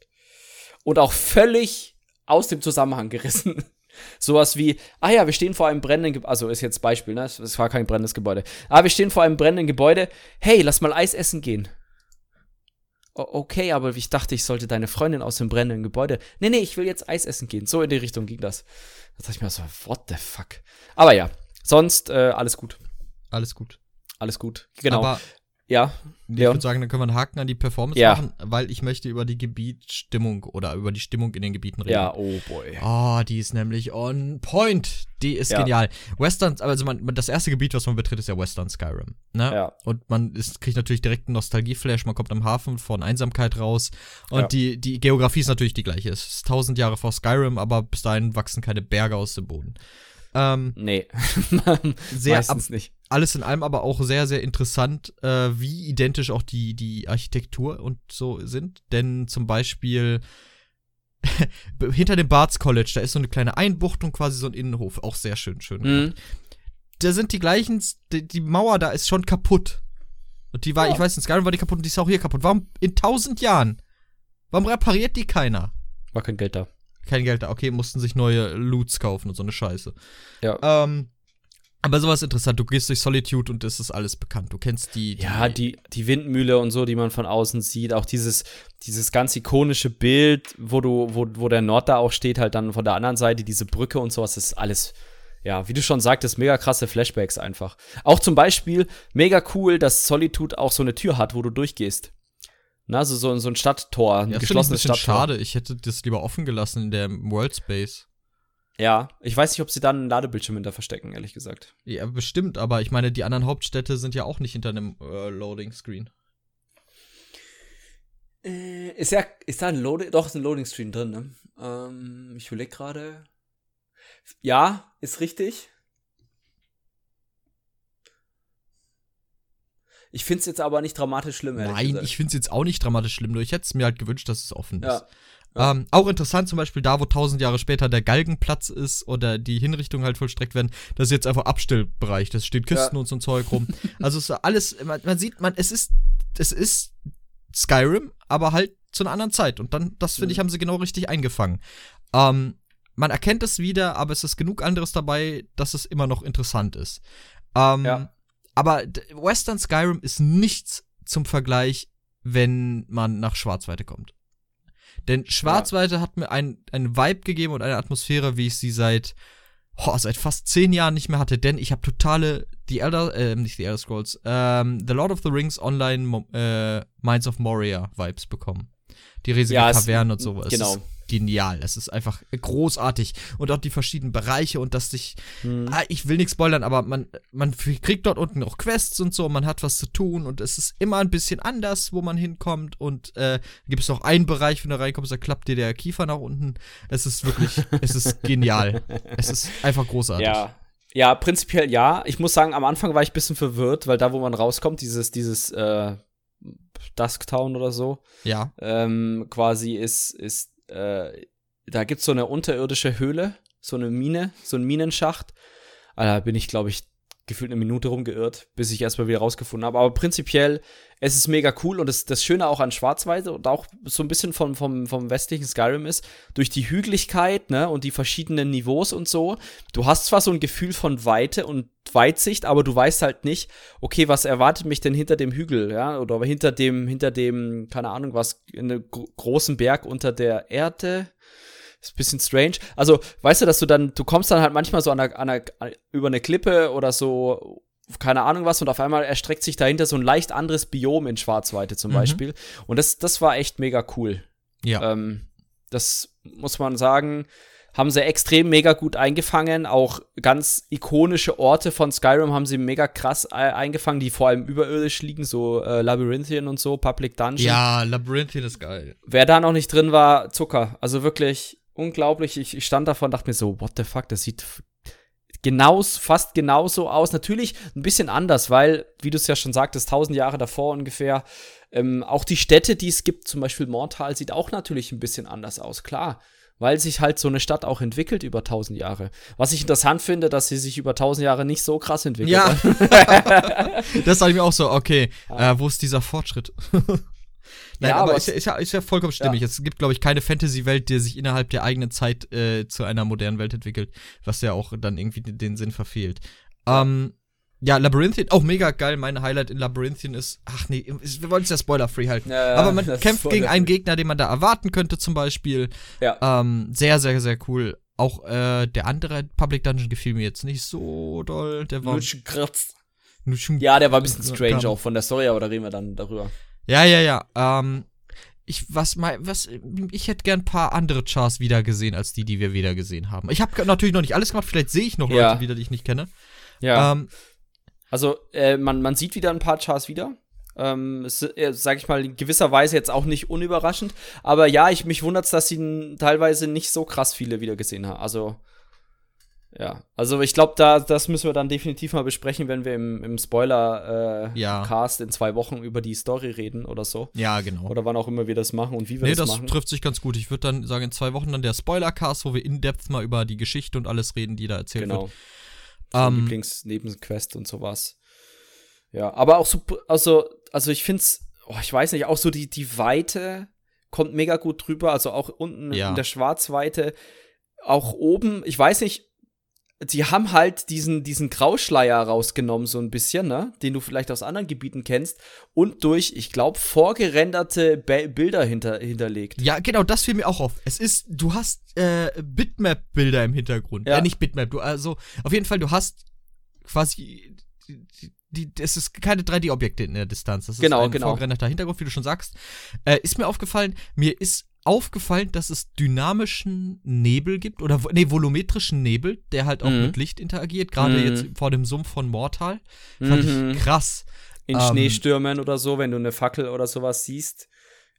Und auch völlig aus dem Zusammenhang gerissen. Sowas wie, ah ja, wir stehen vor einem brennenden Gebäude, also ist jetzt Beispiel, ne? Es war kein brennendes Gebäude. Ah, wir stehen vor einem brennenden Gebäude. Hey, lass mal Eis essen gehen okay, aber ich dachte, ich sollte deine Freundin aus dem brennenden Gebäude. Nee, nee, ich will jetzt Eis essen gehen. So in die Richtung ging das. Da dachte ich mir so, what the fuck? Aber ja, sonst äh, alles gut. Alles gut. Alles gut. Genau. Aber ja. Ich würde sagen, dann können wir einen Haken an die Performance ja. machen, weil ich möchte über die Gebietsstimmung oder über die Stimmung in den Gebieten reden. Ja, oh boy. Oh, die ist nämlich on point. Die ist ja. genial. Western, also man, das erste Gebiet, was man betritt, ist ja Western Skyrim. Ne? Ja. Und man ist, kriegt natürlich direkt einen Nostalgieflash. Man kommt am Hafen von Einsamkeit raus. Und ja. die, die Geografie ist natürlich die gleiche. Es ist tausend Jahre vor Skyrim, aber bis dahin wachsen keine Berge aus dem Boden. Ähm, nee, sehr meistens nicht. Alles in allem aber auch sehr, sehr interessant, äh, wie identisch auch die, die Architektur und so sind. Denn zum Beispiel hinter dem Barts College, da ist so eine kleine Einbuchtung, quasi so ein Innenhof. Auch sehr schön, schön. Mhm. Da sind die gleichen, die, die, Mauer da ist schon kaputt. Und die war, ja. ich weiß, in Skyrim war die kaputt und die ist auch hier kaputt. Warum in tausend Jahren? Warum repariert die keiner? War kein Geld da kein Geld da. Okay, mussten sich neue Loots kaufen und so eine Scheiße. Ja. Ähm, aber sowas interessant. Du gehst durch Solitude und es ist alles bekannt. Du kennst die, die. ja, die, die Windmühle und so, die man von außen sieht. Auch dieses, dieses ganz ikonische Bild, wo du, wo, wo der Nord da auch steht, halt dann von der anderen Seite, diese Brücke und sowas, das ist alles. Ja, wie du schon sagtest, mega krasse Flashbacks einfach. Auch zum Beispiel mega cool, dass Solitude auch so eine Tür hat, wo du durchgehst. Na, so, so, so ein Stadttor, ein ja, geschlossenes ich ein Stadttor. schade, ich hätte das lieber offen gelassen in der World Space. Ja, ich weiß nicht, ob sie dann einen Ladebildschirm hinter verstecken, ehrlich gesagt. Ja, bestimmt, aber ich meine, die anderen Hauptstädte sind ja auch nicht hinter einem äh, Loading Screen. Äh, ist ja, ist da ein Loading, doch, ist ein Loading Screen drin, ne? Ähm, ich überlege gerade. Ja, ist richtig. Ich finde es jetzt aber nicht dramatisch schlimm. Nein, gesagt. ich finde es jetzt auch nicht dramatisch schlimm, nur ich hätte es mir halt gewünscht, dass es offen ist. Ja. Ähm, auch interessant zum Beispiel da, wo tausend Jahre später der Galgenplatz ist oder die Hinrichtungen halt vollstreckt werden, das ist jetzt einfach Abstellbereich. Das steht Kisten ja. und so ein Zeug rum. also es ist alles, man, man, sieht, man, es ist, es ist Skyrim, aber halt zu einer anderen Zeit. Und dann, das finde ich, mhm. haben sie genau richtig eingefangen. Ähm, man erkennt es wieder, aber es ist genug anderes dabei, dass es immer noch interessant ist. Ähm, ja. Aber Western Skyrim ist nichts zum Vergleich, wenn man nach Schwarzweite kommt. Denn Schwarzweite ja. hat mir einen, einen Vibe gegeben und eine Atmosphäre, wie ich sie seit, oh, seit fast zehn Jahren nicht mehr hatte. Denn ich habe totale The Elder, äh, nicht The Elder Scrolls, ähm, The Lord of the Rings Online äh, Minds of Moria Vibes bekommen. Die riesige ja, Kaverne und sowas. Genau. Genial. Es ist einfach großartig. Und auch die verschiedenen Bereiche und dass sich, Hm. ah, ich will nichts spoilern, aber man, man kriegt dort unten auch Quests und so, man hat was zu tun und es ist immer ein bisschen anders, wo man hinkommt. Und äh, gibt es noch einen Bereich, wenn du reinkommst, da klappt dir der Kiefer nach unten. Es ist wirklich, es ist genial. Es ist einfach großartig. Ja. Ja, prinzipiell ja. Ich muss sagen, am Anfang war ich ein bisschen verwirrt, weil da, wo man rauskommt, dieses, dieses äh, Dusktown oder so, Ja. ähm, quasi ist, ist, äh, da gibt's so eine unterirdische Höhle, so eine Mine, so ein Minenschacht. Ah, Da bin ich, glaube ich, gefühlt eine Minute rumgeirrt, bis ich erstmal wieder rausgefunden habe. Aber prinzipiell, es ist mega cool und das, das Schöne auch an Schwarzweite und auch so ein bisschen vom, vom, vom westlichen Skyrim ist, durch die Hügeligkeit, ne, und die verschiedenen Niveaus und so, du hast zwar so ein Gefühl von Weite und Weitsicht, aber du weißt halt nicht, okay, was erwartet mich denn hinter dem Hügel, ja, oder hinter dem, hinter dem, keine Ahnung, was, in einem gro großen Berg unter der Erde. Ist ein bisschen strange. Also, weißt du, dass du dann, du kommst dann halt manchmal so an einer, an einer, über eine Klippe oder so, keine Ahnung was, und auf einmal erstreckt sich dahinter so ein leicht anderes Biom in Schwarzweite zum Mhm. Beispiel. Und das, das war echt mega cool. Ja. Ähm, das muss man sagen, haben sie extrem mega gut eingefangen. Auch ganz ikonische Orte von Skyrim haben sie mega krass äh, eingefangen, die vor allem überirdisch liegen, so äh, Labyrinthian und so, Public Dungeon. ja, Labyrinthian ist geil. Wer da noch nicht drin war, Zucker. Also wirklich unglaublich. Ich, ich stand davon und dachte mir so, what the fuck, das sieht f- genaus, fast genauso aus. Natürlich ein bisschen anders, weil, wie du es ja schon sagtest, tausend Jahre davor ungefähr. Ähm, auch die Städte, die es gibt, zum Beispiel Mortal, sieht auch natürlich ein bisschen anders aus, klar. Weil sich halt so eine Stadt auch entwickelt über tausend Jahre. Was ich interessant finde, dass sie sich über tausend Jahre nicht so krass entwickelt. Ja. das sage ich mir auch so, okay, äh, wo ist dieser Fortschritt? Nein, Ja, aber, aber ist, ja, ist, ja, ist ja vollkommen stimmig. Es gibt, glaube ich, keine Fantasy-Welt, die sich innerhalb der eigenen Zeit äh, zu einer modernen Welt entwickelt, was ja auch dann irgendwie den, Sinn verfehlt. Ähm, ja, Labyrinthian, auch mega geil. Mein Highlight in Labyrinthian ist, ach nee, wir wollen es ja spoiler-free halten. Ja, ja, aber man kämpft gegen einen Gegner, den man da erwarten könnte, zum Beispiel. Ja. Ähm, sehr, sehr, sehr cool. Auch äh, der andere Public Dungeon gefiel mir jetzt nicht so doll. Der war kratzt. Ja, der war ein bisschen Ja, strange auch von der Story, aber da reden wir dann darüber. Ja, ja, ja. Ähm, ich, was, mal, was, ich hätte gern ein paar andere Chars wieder gesehen, als die, die wir wieder gesehen haben. Ich habe natürlich noch nicht alles gemacht, vielleicht sehe ich noch Ja. Leute wieder, die ich nicht kenne. Ja. Ähm, Also, äh, man, man sieht wieder ein paar Chars wieder. Ähm, es, äh, sag ich mal, in gewisser Weise jetzt auch nicht unüberraschend. Aber ja, ich mich wundert's, dass sie n- teilweise nicht so krass viele wieder gesehen haben. Also, ja. Also, ich glaube, da, das müssen wir dann definitiv mal besprechen, wenn wir im, im Spoiler-Cast äh, Ja. In zwei Wochen über die Story reden oder so. ja, genau. Oder wann auch immer wir das machen und wie wir nee, das, das machen. trifft sich ganz gut. Ich würde dann sagen, in zwei Wochen dann der Spoiler-Cast, wo wir in-depth mal über die Geschichte und alles reden, die da erzählt Genau. wird. So Ähm, Lieblings-Nebenquest und sowas. Ja, aber auch so, also, also ich find's, oh, ich weiß nicht, auch so die, die Weite kommt mega gut drüber, also auch unten Ja. in der Schwarzweite, auch oben, ich weiß nicht, die haben halt diesen, diesen Grauschleier rausgenommen, so ein bisschen, ne, den du vielleicht aus anderen Gebieten kennst, und durch, ich glaube, vorgerenderte Be Bilder hinter, hinterlegt. Ja, genau, das fiel mir auch auf. Es ist, du hast äh, Bitmap-Bilder im Hintergrund. Ja. Äh, nicht Bitmap, du, also, auf jeden Fall, du hast quasi, die, es ist keine 3D-Objekte in der Distanz. Das ist Genau, ein genau. vorgerenderter Hintergrund, wie du schon sagst. Äh, ist mir aufgefallen, mir ist aufgefallen, dass es dynamischen Nebel gibt, oder, nee, volumetrischen Nebel, der halt auch Mhm. mit Licht interagiert, gerade Mhm. jetzt vor dem Sumpf von Mortal. Fand Mhm. ich krass. In ähm, Schneestürmen oder so, wenn du eine Fackel oder sowas siehst,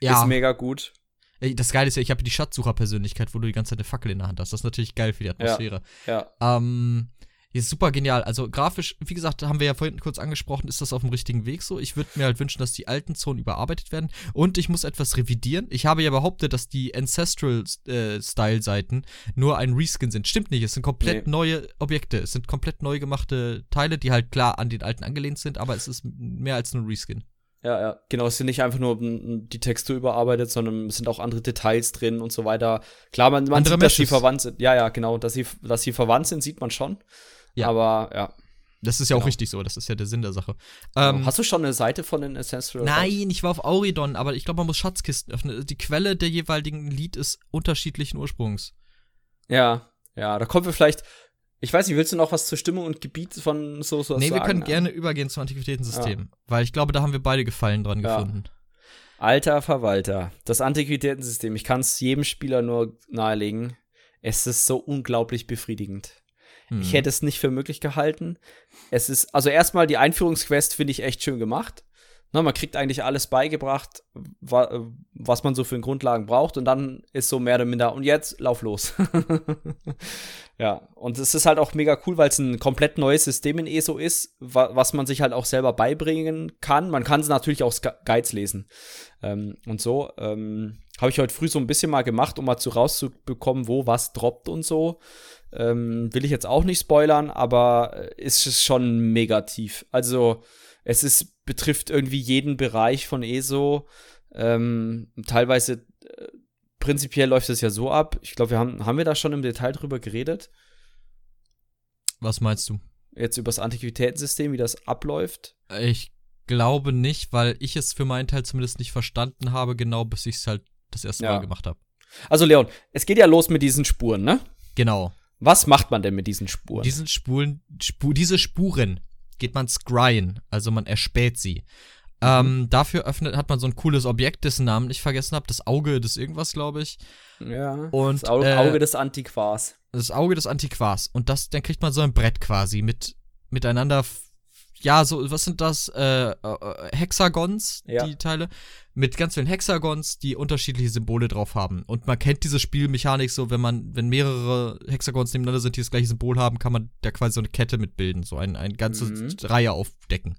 Ja. ist mega gut. Das Geile ist ja, ich habe die Schatzsucher-Persönlichkeit, wo du die ganze Zeit eine Fackel in der Hand hast. Das ist natürlich geil für die Atmosphäre. Ja. Ähm, ist super genial. Also grafisch, wie gesagt, haben wir ja vorhin kurz angesprochen, ist das auf dem richtigen Weg so. Ich würde mir halt wünschen, dass die alten Zonen überarbeitet werden. Und ich muss etwas revidieren. Ich habe ja behauptet, dass die Ancestral-Style-Seiten nur ein Reskin sind. Stimmt nicht. Es sind komplett Nee. neue Objekte. Es sind komplett neu gemachte Teile, die halt klar an den alten angelehnt sind, aber es ist mehr als nur ein Reskin. Ja, ja, genau. Es sind nicht einfach nur m, die Textur überarbeitet, sondern es sind auch andere Details drin und so weiter. Klar, man, man sieht, dass sie verwandt sind. Ja, ja, genau. Dass sie, dass sie verwandt sind, sieht man schon. Ja. Aber ja. Das ist ja auch Genau. richtig so. Das ist ja der Sinn der Sache. Ähm, Hast du schon eine Seite von den Ancestral? Nein, ich war auf Auridon, aber ich glaube, man muss Schatzkisten öffnen. Die Quelle der jeweiligen Lied ist unterschiedlichen Ursprungs. Ja, ja. Da kommen wir vielleicht. Ich weiß nicht, willst du noch was zur Stimmung und Gebiet von so so nee, sagen? wir können gerne übergehen zum Antiquitätensystem, weil ich glaube, da haben wir beide Gefallen dran Ja. gefunden. Alter Verwalter, das Antiquitätensystem, ich kann es jedem Spieler nur nahelegen. Es ist so unglaublich befriedigend. Hm. Ich hätte es nicht für möglich gehalten. Es ist, also erstmal die Einführungsquest finde ich echt schön gemacht. Ne, man kriegt eigentlich alles beigebracht, wa was man so für Grundlagen braucht und dann ist so mehr oder minder und jetzt lauf los. ja, und es ist halt auch mega cool, weil es ein komplett neues System in ESO ist, wa was man sich halt auch selber beibringen kann. Man kann es natürlich auch Guides lesen. Ähm, und so ähm, habe ich heute früh so ein bisschen mal gemacht, um mal zu rauszubekommen, wo was droppt und so. Ähm, will ich jetzt auch nicht spoilern, aber ist es schon mega tief. Also es ist, betrifft irgendwie jeden Bereich von ESO. Ähm, teilweise, äh, prinzipiell läuft es ja so ab. Ich glaube, wir haben, haben wir da schon im Detail drüber geredet? Was meinst du? Jetzt über das Antiquitätensystem, wie das abläuft? Ich glaube nicht, weil ich es für meinen Teil zumindest nicht verstanden habe, genau bis ich es halt das erste ja. Mal gemacht habe. Also Leon, es geht ja los mit diesen Spuren, ne? Genau. Was macht man denn mit diesen Spuren? Diesen Spuren, Spu diese Spuren geht man scryen, also man erspäht sie. Mhm. Ähm, dafür öffnet, hat man so ein cooles Objekt, dessen Namen ich vergessen habe, das Auge des irgendwas, glaube ich. Ja. Und, das Auge, äh, Auge des Antiquars. Das Auge des Antiquars. Und das, dann kriegt man so ein Brett quasi mit miteinander ja, so, was sind das? Äh, äh, Hexagons, ja. die Teile. Mit ganz vielen Hexagons, die unterschiedliche Symbole drauf haben. Und man kennt diese Spielmechanik so, wenn man, wenn mehrere Hexagons nebeneinander sind, die das gleiche Symbol haben, kann man da quasi so eine Kette mitbilden, so ein, eine ganze mhm. Reihe aufdecken.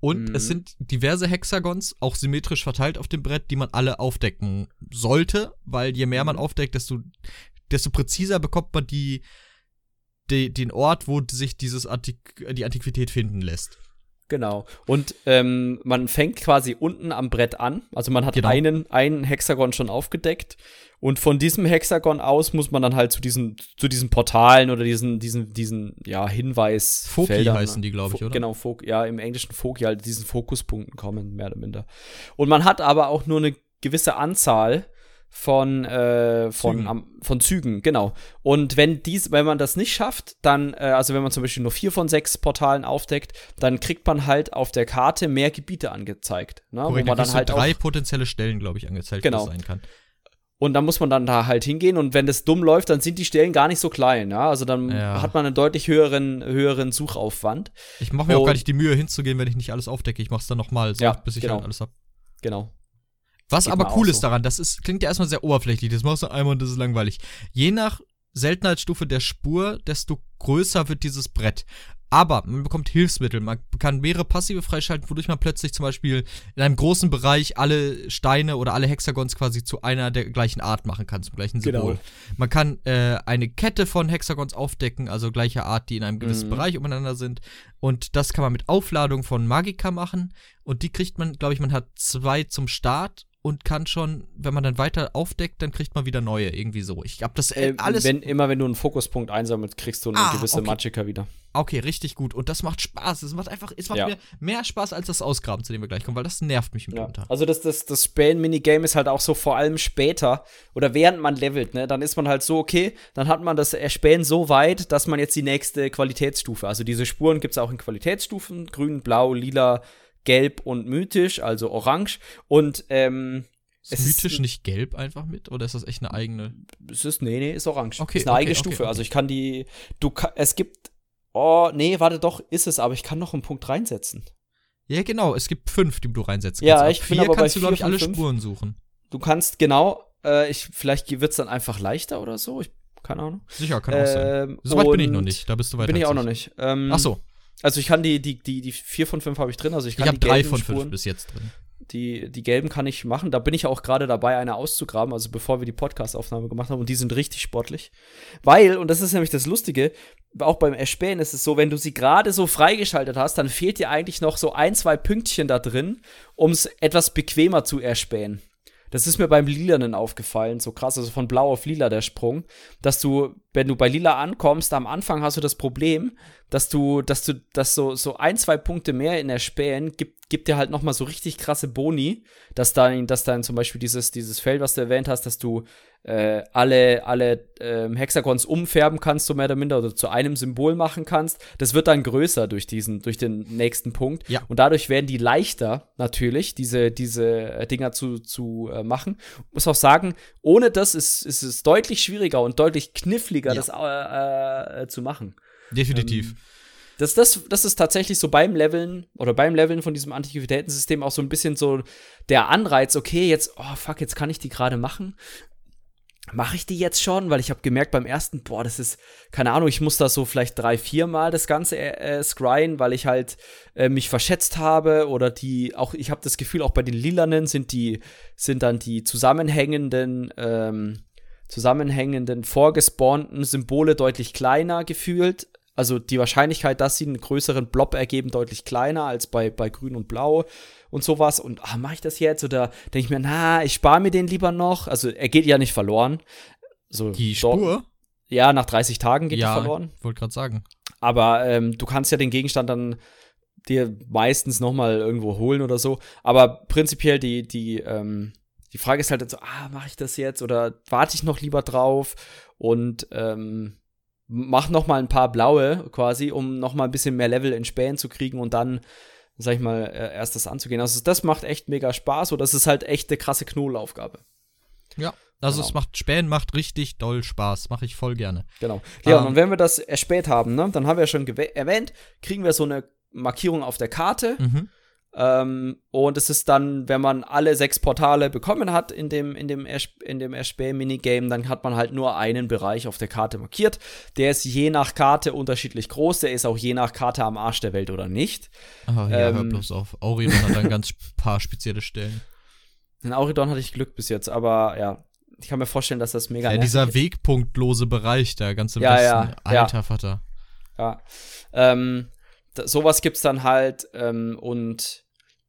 Und mhm. es sind diverse Hexagons, auch symmetrisch verteilt auf dem Brett, die man alle aufdecken sollte, weil je mehr man mhm. aufdeckt, desto, desto präziser bekommt man die, die, den Ort, wo sich dieses Antik die Antiquität finden lässt. Genau. Und ähm, man fängt quasi unten am Brett an. Also man hat genau. einen, einen Hexagon schon aufgedeckt. Und von diesem Hexagon aus muss man dann halt zu diesen, zu diesen Portalen oder diesen, diesen, diesen, ja, Hinweis. Foki heißen die, glaube ich, oder? Genau, Fok, ja, im Englischen Foki halt diesen Fokuspunkten kommen, mehr oder minder. Und man hat aber auch nur eine gewisse Anzahl von, äh, von, Zügen. Am, von Zügen, genau. Und wenn dies, wenn man das nicht schafft, dann, äh, also wenn man zum Beispiel nur vier von sechs Portalen aufdeckt, dann kriegt man halt auf der Karte mehr Gebiete angezeigt. Ne? Korrekt, wo man dann halt drei potenzielle Stellen, glaube ich, angezeigt, genau. sein kann. Und dann muss man dann da halt hingehen und wenn das dumm läuft, dann sind die Stellen gar nicht so klein, ja. Also dann ja. hat man einen deutlich höheren, höheren Suchaufwand. Ich mache mir und, auch gar nicht die Mühe hinzugehen, wenn ich nicht alles aufdecke. Ich mache es dann nochmal, so, ja, bis ich genau. halt alles hab. Genau. Was Geht aber cool ist so. daran, das ist, klingt ja erstmal sehr oberflächlich, das machst du einmal und das ist langweilig. Je nach Seltenheitsstufe der Spur, desto größer wird dieses Brett. Aber man bekommt Hilfsmittel, man kann mehrere Passive freischalten, wodurch man plötzlich zum Beispiel in einem großen Bereich alle Steine oder alle Hexagons quasi zu einer der gleichen Art machen kann, zum gleichen Symbol. Genau. Man kann äh, eine Kette von Hexagons aufdecken, also gleicher Art, die in einem gewissen mhm. Bereich umeinander sind. Und das kann man mit Aufladung von Magika machen. Und die kriegt man, glaube ich, man hat zwei zum Start und kann schon, wenn man dann weiter aufdeckt, dann kriegt man wieder neue, irgendwie so. Ich habe das äh, alles. Wenn, immer wenn du einen Fokuspunkt einsammelst, kriegst du eine ah, gewisse okay. Magicka wieder. Okay, richtig gut. Und das macht Spaß. Es macht einfach, es macht ja. mir mehr Spaß als das Ausgraben, zu dem wir gleich kommen, weil das nervt mich mitunter. Ja. Also das, das, das Spähen-Minigame ist halt auch so vor allem später oder während man levelt, ne, dann ist man halt so, okay, dann hat man das Erspähen so weit, dass man jetzt die nächste Qualitätsstufe, also diese Spuren gibt es auch in Qualitätsstufen, grün, blau, lila, gelb und mythisch, also orange. Und ähm, ist mythisch ist, nicht gelb einfach mit oder ist das echt eine eigene? Es ist nee, nee, ist orange. Okay, ist eine okay, eigene okay, Stufe. Okay. Also ich kann die du es gibt Oh, nee, warte doch, ist es, aber ich kann noch einen Punkt reinsetzen. Ja, genau, es gibt fünf, die du reinsetzen kannst. Ja, ich bin aber kannst bei du, glaube ich, alle fünf. Spuren suchen. Du kannst, genau, äh, ich, vielleicht wird es dann einfach leichter oder so. Ich, keine Ahnung. Sicher, kann auch sein. Ähm, so weit bin ich noch nicht, da bist du weiter. Bin ich auch noch nicht. Ähm, Ach so. Also ich kann die, die, die, die vier von fünf habe ich drin. Also ich kann ich habe die drei von Spuren, fünf bis jetzt drin. Die, die gelben kann ich machen. Da bin ich auch gerade dabei, eine auszugraben, also bevor wir die Podcast-Aufnahme gemacht haben. Und die sind richtig sportlich. Weil, und das ist nämlich das Lustige, auch beim Erspähen ist es so, wenn du sie gerade so freigeschaltet hast, dann fehlt dir eigentlich noch so ein, zwei Pünktchen da drin, um es etwas bequemer zu erspähen. Das ist mir beim Lilanen aufgefallen, so krass, also von blau auf lila der Sprung, dass du wenn du bei Lila ankommst, am Anfang hast du das Problem, dass du, dass du, dass so, so ein, zwei Punkte mehr in der Spähen gibt, gibt dir halt noch mal so richtig krasse Boni, dass dann, dass dann zum Beispiel dieses, dieses Feld, was du erwähnt hast, dass du äh, alle, alle äh, Hexagons umfärben kannst, so mehr oder minder, oder zu einem Symbol machen kannst. Das wird dann größer durch diesen, durch den nächsten Punkt. Ja. Und dadurch werden die leichter, natürlich, diese, diese äh, Dinger zu, zu äh, machen. Ich muss auch sagen, ohne das ist, ist es deutlich schwieriger und deutlich kniffliger, Ja. das äh, äh, zu machen. Definitiv. Ähm, das, das, das ist tatsächlich so beim Leveln oder beim Leveln von diesem Antiquitätensystem auch so ein bisschen so der Anreiz, okay, jetzt, oh fuck, jetzt kann ich die gerade machen. Mache ich die jetzt schon? Weil ich habe gemerkt beim ersten, boah, das ist, keine Ahnung, ich muss da so vielleicht drei, vier Mal das Ganze äh, äh, scryen, weil ich halt äh, mich verschätzt habe oder die, auch, ich habe das Gefühl, auch bei den Lilanen sind die, sind dann die zusammenhängenden, ähm, zusammenhängenden, vorgespawnten Symbole deutlich kleiner gefühlt. Also die Wahrscheinlichkeit, dass sie einen größeren Blob ergeben, deutlich kleiner als bei, bei Grün und Blau und sowas. Und ah, mache ich das jetzt? Oder denke ich mir, na, ich spare mir den lieber noch. Also er geht ja nicht verloren. So, Die Spur? Ja, nach 30 Tagen geht ja, die verloren. wollte gerade sagen. Aber ähm, du kannst ja den Gegenstand dann dir meistens noch mal irgendwo holen oder so. Aber prinzipiell die, die, ähm, die Frage ist halt dann so, ah, mache ich das jetzt oder warte ich noch lieber drauf und ähm, mach noch mal ein paar blaue quasi, um noch mal ein bisschen mehr Level in Spähen zu kriegen und dann, sag ich mal, äh, erst das anzugehen. Also das macht echt mega Spaß oder das ist halt echt eine krasse Knollaufgabe. Ja. Also Genau. es macht Spähen macht richtig doll Spaß. Mache ich voll gerne. Genau. Ja, Ähm, und wenn wir das erspäht haben, ne, dann haben wir ja schon erwähnt, kriegen wir so eine Markierung auf der Karte. Mhm. Ähm, und es ist dann, wenn man alle sechs Portale bekommen hat in dem, in dem, Ersp in dem Erspäh-Minigame, dann hat man halt nur einen Bereich auf der Karte markiert. Der ist je nach Karte unterschiedlich groß, der ist auch je nach Karte am Arsch der Welt oder nicht. Oh, ja, hör Ähm, bloß auf. Auridon hat dann ganz paar spezielle Stellen. In Auridon hatte ich Glück bis jetzt, aber ja, ich kann mir vorstellen, dass das mega Ja, dieser ist. wegpunktlose Bereich, der ganze Ja, Westen. ja, ja. Alter Vater. Ja. Ähm, da, sowas gibt's dann halt ähm, und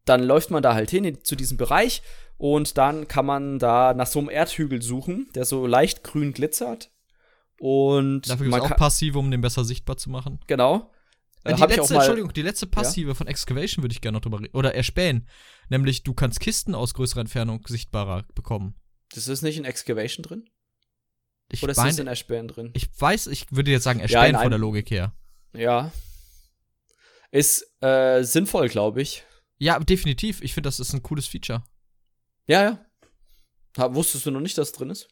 dann läuft man da halt hin in, zu diesem Bereich und dann kann man da nach so einem Erdhügel suchen, der so leicht grün glitzert. Und Dafür gibt es auch Passive, um den besser sichtbar zu machen. genau. Äh, Äh, die letzte, mal, Entschuldigung, die letzte Passive von Excavation würde ich gerne noch drüber reden. Oder erspähen. Nämlich, du kannst Kisten aus größerer Entfernung sichtbarer bekommen. das ist nicht in Excavation drin? Ich, Oder ist das in Erspähen drin? ich weiß, ich würde jetzt sagen, Ja, erspähen in von der Logik her. Ja. Ist äh, sinnvoll, glaube ich. Ja, definitiv. Ich finde, das ist ein cooles Feature. Ja, ja. Ha, wusstest du noch nicht, dass es drin ist?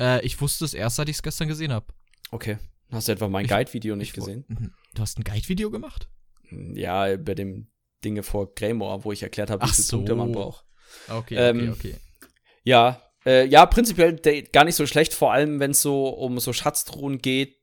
Äh, ich wusste es erst, seit ich es gestern gesehen habe. Okay. Hast du etwa mein Guide-Video nicht gesehen? Du hast ein Guide-Video gemacht? Ja, bei dem Dinge vor Greymore, wo ich erklärt habe, wie viele so. Punkte man braucht. Okay, Ähm, okay, okay. Ja, äh, ja, prinzipiell gar nicht so schlecht, vor allem wenn es so um so Schatztruhen geht,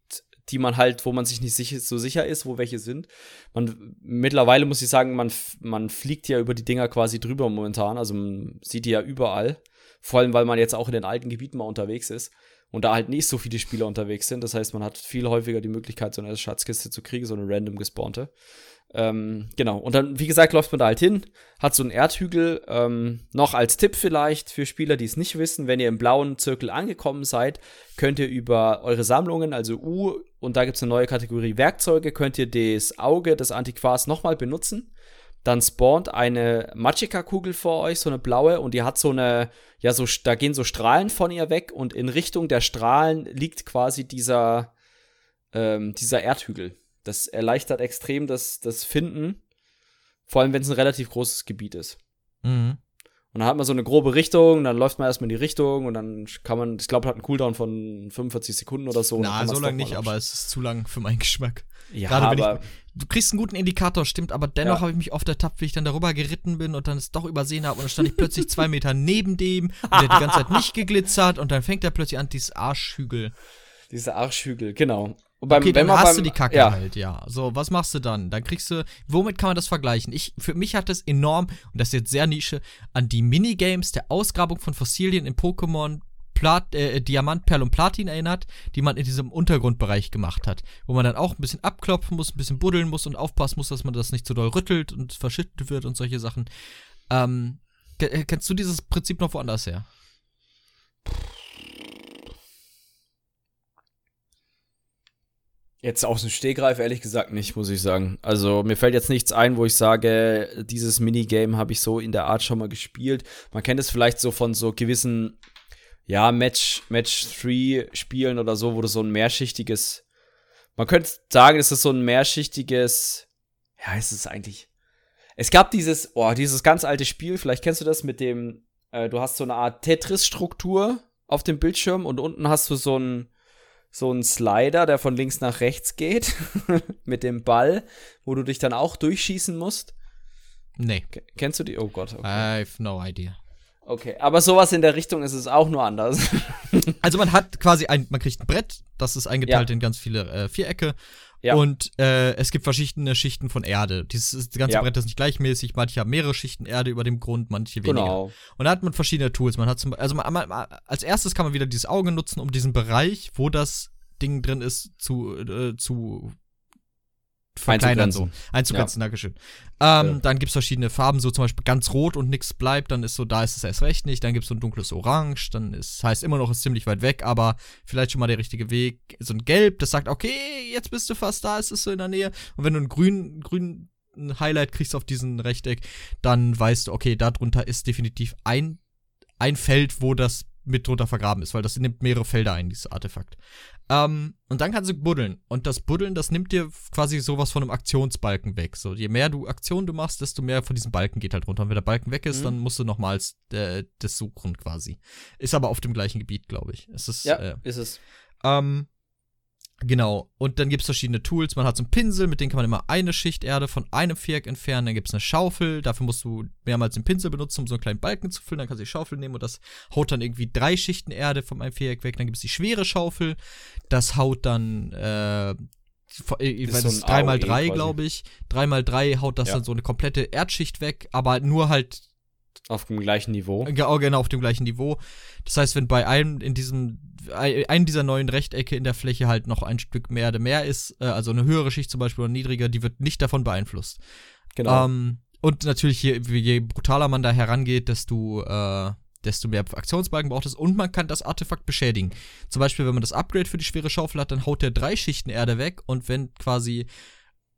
die man halt, wo man sich nicht sicher, so sicher ist, wo welche sind. Man mittlerweile muss ich sagen, man man fliegt ja über die Dinger quasi drüber momentan, also man sieht die ja überall. Vor allem, weil man jetzt auch in den alten Gebieten mal unterwegs ist und da halt nicht so viele Spieler unterwegs sind. Das heißt, man hat viel häufiger die Möglichkeit, so eine Schatzkiste zu kriegen, so eine random gespawnte. Ähm, genau. Und dann, wie gesagt, läuft man da halt hin, hat so einen Erdhügel. Ähm, noch als Tipp vielleicht für Spieler, die es nicht wissen, wenn ihr im blauen Zirkel angekommen seid, könnt ihr über eure Sammlungen, also U, und da gibt es eine neue Kategorie Werkzeuge, könnt ihr das Auge des Antiquars nochmal benutzen. Dann spawnt eine Magicka-Kugel vor euch, so eine blaue, und die hat so eine, ja, so, da gehen so Strahlen von ihr weg, und in Richtung der Strahlen liegt quasi dieser, ähm, dieser Erdhügel. Das erleichtert extrem das, das Finden, vor allem wenn es ein relativ großes Gebiet ist. Mhm. Und dann hat man so eine grobe Richtung, dann läuft man erstmal in die Richtung und dann kann man, ich glaube, hat einen Cooldown von 45 Sekunden oder so. Na, so lange nicht, aber es ist zu lang für meinen Geschmack. ja, gerade wenn ich- aber Du kriegst einen guten Indikator, stimmt, aber dennoch Ja. habe ich mich oft ertappt, wie ich dann darüber geritten bin und dann es doch übersehen habe und dann stand ich plötzlich zwei Meter neben dem und der hat die ganze Zeit nicht geglitzert und dann fängt er plötzlich an, dieses Arschhügel. dieser Arschhügel, genau. Und beim, Okay, dann hast beim, du die Kacke ja, halt, ja. So, was machst du dann? Dann kriegst du, womit kann man das vergleichen? Ich, für mich hat es enorm, und das ist jetzt sehr Nische, an die Minigames der Ausgrabung von Fossilien in Pokémon Plat, äh, Diamant, Perl und Platin erinnert, die man in diesem Untergrundbereich gemacht hat. Wo man dann auch ein bisschen abklopfen muss, ein bisschen buddeln muss und aufpassen muss, dass man das nicht zu doll rüttelt und verschüttet wird und solche Sachen. Ähm, äh, kennst du dieses Prinzip noch woanders her? Jetzt aus dem Stegreif ehrlich gesagt nicht, muss ich sagen. Also mir fällt jetzt nichts ein, wo ich sage, dieses Minigame habe ich so in der Art schon mal gespielt. Man kennt es vielleicht so von so gewissen, ja, Match, Match 3 Spielen oder so, wo du so ein mehrschichtiges, man könnte sagen, es ist so ein mehrschichtiges, ja, ist es eigentlich. Es gab dieses, oh, dieses ganz alte Spiel, vielleicht kennst du das mit dem, äh, du hast so eine Art Tetris-Struktur auf dem Bildschirm und unten hast du so ein, so ein Slider, der von links nach rechts geht, mit dem Ball, wo du dich dann auch durchschießen musst. Nee. Kennst du die? Oh Gott. Okay. I have no idea. Okay, aber sowas in der Richtung ist es auch nur anders. also man hat quasi ein, man kriegt ein Brett, das ist eingeteilt ja. in ganz viele äh, Vierecke. Ja. Und äh, es gibt verschiedene Schichten von Erde. Dieses das ganze ja. Brett ist nicht gleichmäßig. Manche haben mehrere Schichten Erde über dem Grund, manche weniger. Genau. Und da hat man verschiedene Tools. Man hat zum, also man, man, als erstes kann man wieder dieses Auge nutzen, um diesen Bereich, wo das Ding drin ist, zu, äh, zu verkleinern so. Einzugrenzen, ja. Dankeschön. Ähm, ja. Dann gibt es verschiedene Farben, so zum Beispiel ganz rot und nichts bleibt, dann ist so, da ist es erst recht nicht. Dann gibt es so ein dunkles Orange, dann ist, heißt immer noch, ist ziemlich weit weg, aber vielleicht schon mal der richtige Weg. So ein Gelb, das sagt, okay, jetzt bist du fast da, ist es so in der Nähe. Und wenn du ein grün, grün Highlight kriegst auf diesen Rechteck, dann weißt du, okay, darunter ist definitiv ein, ein Feld, wo das mit drunter vergraben ist, weil das nimmt mehrere Felder ein, dieses Artefakt. Ähm, und dann kannst du buddeln. Und das Buddeln, das nimmt dir quasi sowas von einem Aktionsbalken weg. So, je mehr du Aktionen du machst, desto mehr von diesem Balken geht halt runter. Und wenn der Balken weg ist, mhm. dann musst du nochmals äh, das suchen quasi. Ist aber auf dem gleichen Gebiet, glaube ich. Es ist, ja, äh, ist es. Ähm, Genau. Und dann gibt es verschiedene Tools. Man hat so einen Pinsel, mit dem kann man immer eine Schicht Erde von einem Viereck entfernen. Dann gibt es eine Schaufel. Dafür musst du mehrmals den Pinsel benutzen, um so einen kleinen Balken zu füllen. Dann kannst du die Schaufel nehmen und das haut dann irgendwie drei Schichten Erde von einem Viereck weg. Dann gibt es die schwere Schaufel. Das haut dann, äh, ich weiß, so 3x3, glaube ich. 3x3 haut das ja. dann so eine komplette Erdschicht weg, aber nur halt auf dem gleichen Niveau. Genau, genau, auf dem gleichen Niveau. Das heißt, wenn bei einem in diesem, einem dieser neuen Rechtecke in der Fläche halt noch ein Stück mehr Erde mehr ist, äh, also eine höhere Schicht zum Beispiel oder niedriger, die wird nicht davon beeinflusst. Genau. Ähm, und natürlich, je, je brutaler man da herangeht, desto, äh, desto mehr Aktionsbalken braucht es und man kann das Artefakt beschädigen. Zum Beispiel, wenn man das Upgrade für die schwere Schaufel hat, dann haut der drei Schichten Erde weg und wenn quasi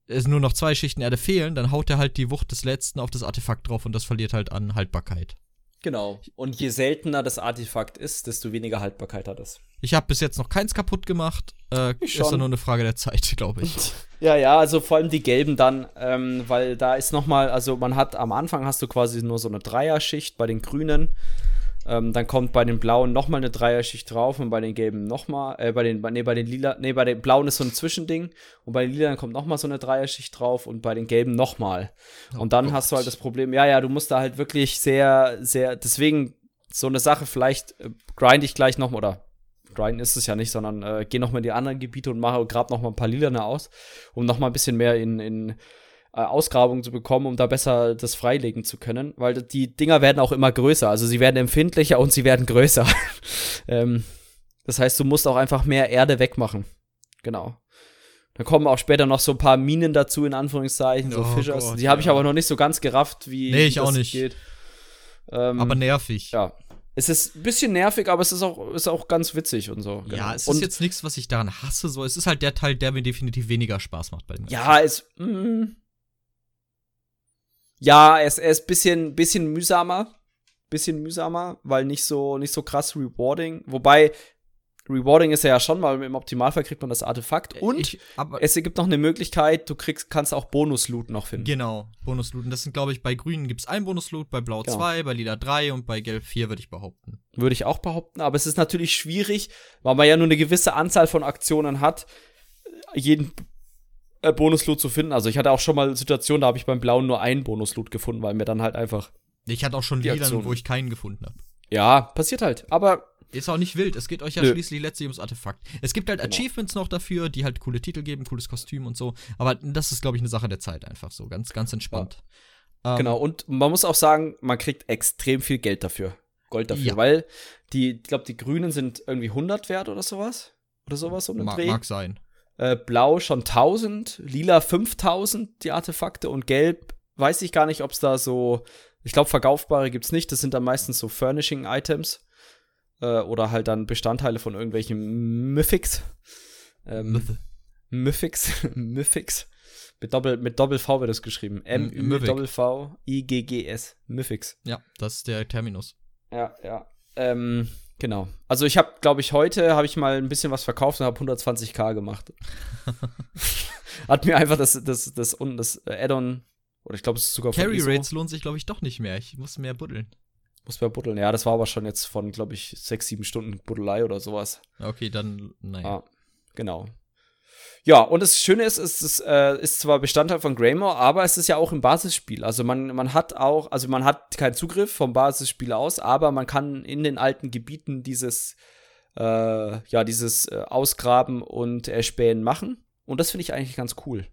es nur noch zwei Schichten Erde fehlen, dann haut er halt die Wucht des letzten auf das Artefakt drauf und das verliert halt an Haltbarkeit. Genau. Und je seltener das Artefakt ist, desto weniger Haltbarkeit hat es. Ich habe bis jetzt noch keins kaputt gemacht. Äh, ist ja nur eine Frage der Zeit, glaube ich. ja, ja, also vor allem die gelben dann, ähm, weil da ist noch mal, also man hat am Anfang hast du quasi nur so eine Dreierschicht bei den Grünen. Ähm, dann kommt bei den blauen nochmal eine Dreierschicht drauf und bei den gelben nochmal, äh, bei den, nee, bei den lila, nee, bei den blauen ist so ein Zwischending und bei den lilanen kommt nochmal so eine Dreierschicht drauf und bei den gelben nochmal. Oh und dann Gott. hast du halt das Problem, ja, ja, du musst da halt wirklich sehr, sehr, deswegen so eine Sache, vielleicht äh, grind ich gleich nochmal, oder grinden ist es ja nicht, sondern äh, geh nochmal in die anderen Gebiete und mache, grab nochmal ein paar lilane aus, um nochmal ein bisschen mehr in, in äh, Ausgrabungen zu bekommen, um da besser das freilegen zu können, weil die Dinger werden auch immer größer. Also sie werden empfindlicher und sie werden größer. ähm, das heißt, du musst auch einfach mehr Erde wegmachen. Genau. Dann kommen auch später noch so ein paar Minen dazu, in Anführungszeichen, so oh Fischers. Gott, die habe ich aber noch nicht so ganz gerafft, wie nee, ich das auch nicht. geht. Ähm, aber nervig. Ja. Es ist ein bisschen nervig, aber es ist auch, ist auch ganz witzig und so. Genau. Ja, es und ist jetzt nichts, was ich daran hasse. So, es ist halt der Teil, der mir definitiv weniger Spaß macht bei dem. Ja, es. Mm, ja, er ist, er ist bisschen, bisschen mühsamer. Bisschen mühsamer, weil nicht so, nicht so krass rewarding. Wobei, Rewarding ist er ja schon, weil im Optimalfall kriegt man das Artefakt. Und ich, es gibt noch eine Möglichkeit, du kriegst, kannst auch Bonus-Loot noch finden. Genau, Bonus-Loot. Das sind, glaube ich, bei Grün gibt es ein Bonus-Loot, bei Blau genau. zwei, bei Lila drei und bei Gelb vier, würde ich behaupten. Würde ich auch behaupten, aber es ist natürlich schwierig, weil man ja nur eine gewisse Anzahl von Aktionen hat, jeden äh, Bonusloot zu finden. Also ich hatte auch schon mal Situationen, da habe ich beim Blauen nur einen Bonusloot gefunden, weil mir dann halt einfach. Ich hatte auch schon Lilan, wo ich keinen gefunden habe. Ja, passiert halt. Aber ist auch nicht wild. Es geht euch ja Nö. schließlich letztlich ums Artefakt. Es gibt halt genau. Achievements noch dafür, die halt coole Titel geben, cooles Kostüm und so. Aber das ist, glaube ich, eine Sache der Zeit einfach so. Ganz, ganz entspannt. Ja. Ähm, genau. Und man muss auch sagen, man kriegt extrem viel Geld dafür. Gold dafür. Ja. Weil die, ich glaube, die Grünen sind irgendwie 100 wert oder sowas. Oder sowas um den mag, Dreh. Mag sein. Äh, Blau schon 1000, Lila 5000 die Artefakte und Gelb weiß ich gar nicht, ob es da so, ich glaube, verkaufbare gibt es nicht. Das sind dann meistens so Furnishing-Items äh, oder halt dann Bestandteile von irgendwelchen Mythics. Ähm, Mythix. Mythix. Mit Doppel, mit Doppel V wird das geschrieben. M-Ü-Doppel-V-I-G-G-S. Mythix. Ja, das ist der Terminus. Ja, ja. Ähm, genau. Also ich habe, glaube ich, heute habe ich mal ein bisschen was verkauft und habe 120k gemacht. Hat mir einfach das, das, das, das, das Add-on, oder ich glaube, es ist sogar von Carry Rates lohnt sich, glaube ich, doch nicht mehr. Ich muss mehr buddeln. Muss mehr buddeln. Ja, das war aber schon jetzt von, glaube ich, sechs, sieben Stunden Buddelei oder sowas. Okay, dann, naja. Ah, genau. Ja, und das Schöne ist, es ist, äh, ist zwar Bestandteil von Greymore, aber es ist ja auch im Basisspiel. Also man, man hat auch, also man hat keinen Zugriff vom Basisspiel aus, aber man kann in den alten Gebieten dieses, äh, ja, dieses äh, Ausgraben und Erspähen machen. Und das finde ich eigentlich ganz cool.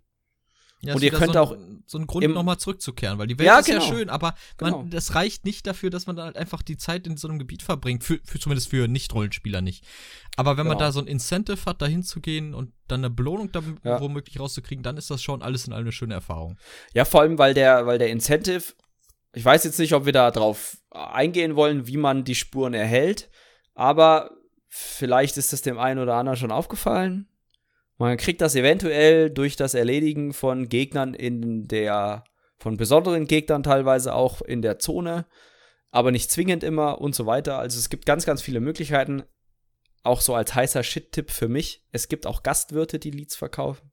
Ja, und ihr könnt so ein, auch so einen Grund nochmal zurückzukehren, weil die Welt ja, ist genau. ja schön, aber man, genau. das reicht nicht dafür, dass man da halt einfach die Zeit in so einem Gebiet verbringt, für, für zumindest für Nicht-Rollenspieler nicht. Aber wenn genau. man da so ein Incentive hat, da hinzugehen und dann eine Belohnung da ja. womöglich rauszukriegen, dann ist das schon alles in allem eine schöne Erfahrung. Ja, vor allem, weil der, weil der Incentive, ich weiß jetzt nicht, ob wir da drauf eingehen wollen, wie man die Spuren erhält, aber vielleicht ist das dem einen oder anderen schon aufgefallen. Man kriegt das eventuell durch das Erledigen von Gegnern in der, von besonderen Gegnern teilweise auch in der Zone, aber nicht zwingend immer und so weiter. Also es gibt ganz, ganz viele Möglichkeiten. Auch so als heißer Shit-Tipp für mich. Es gibt auch Gastwirte, die Leads verkaufen.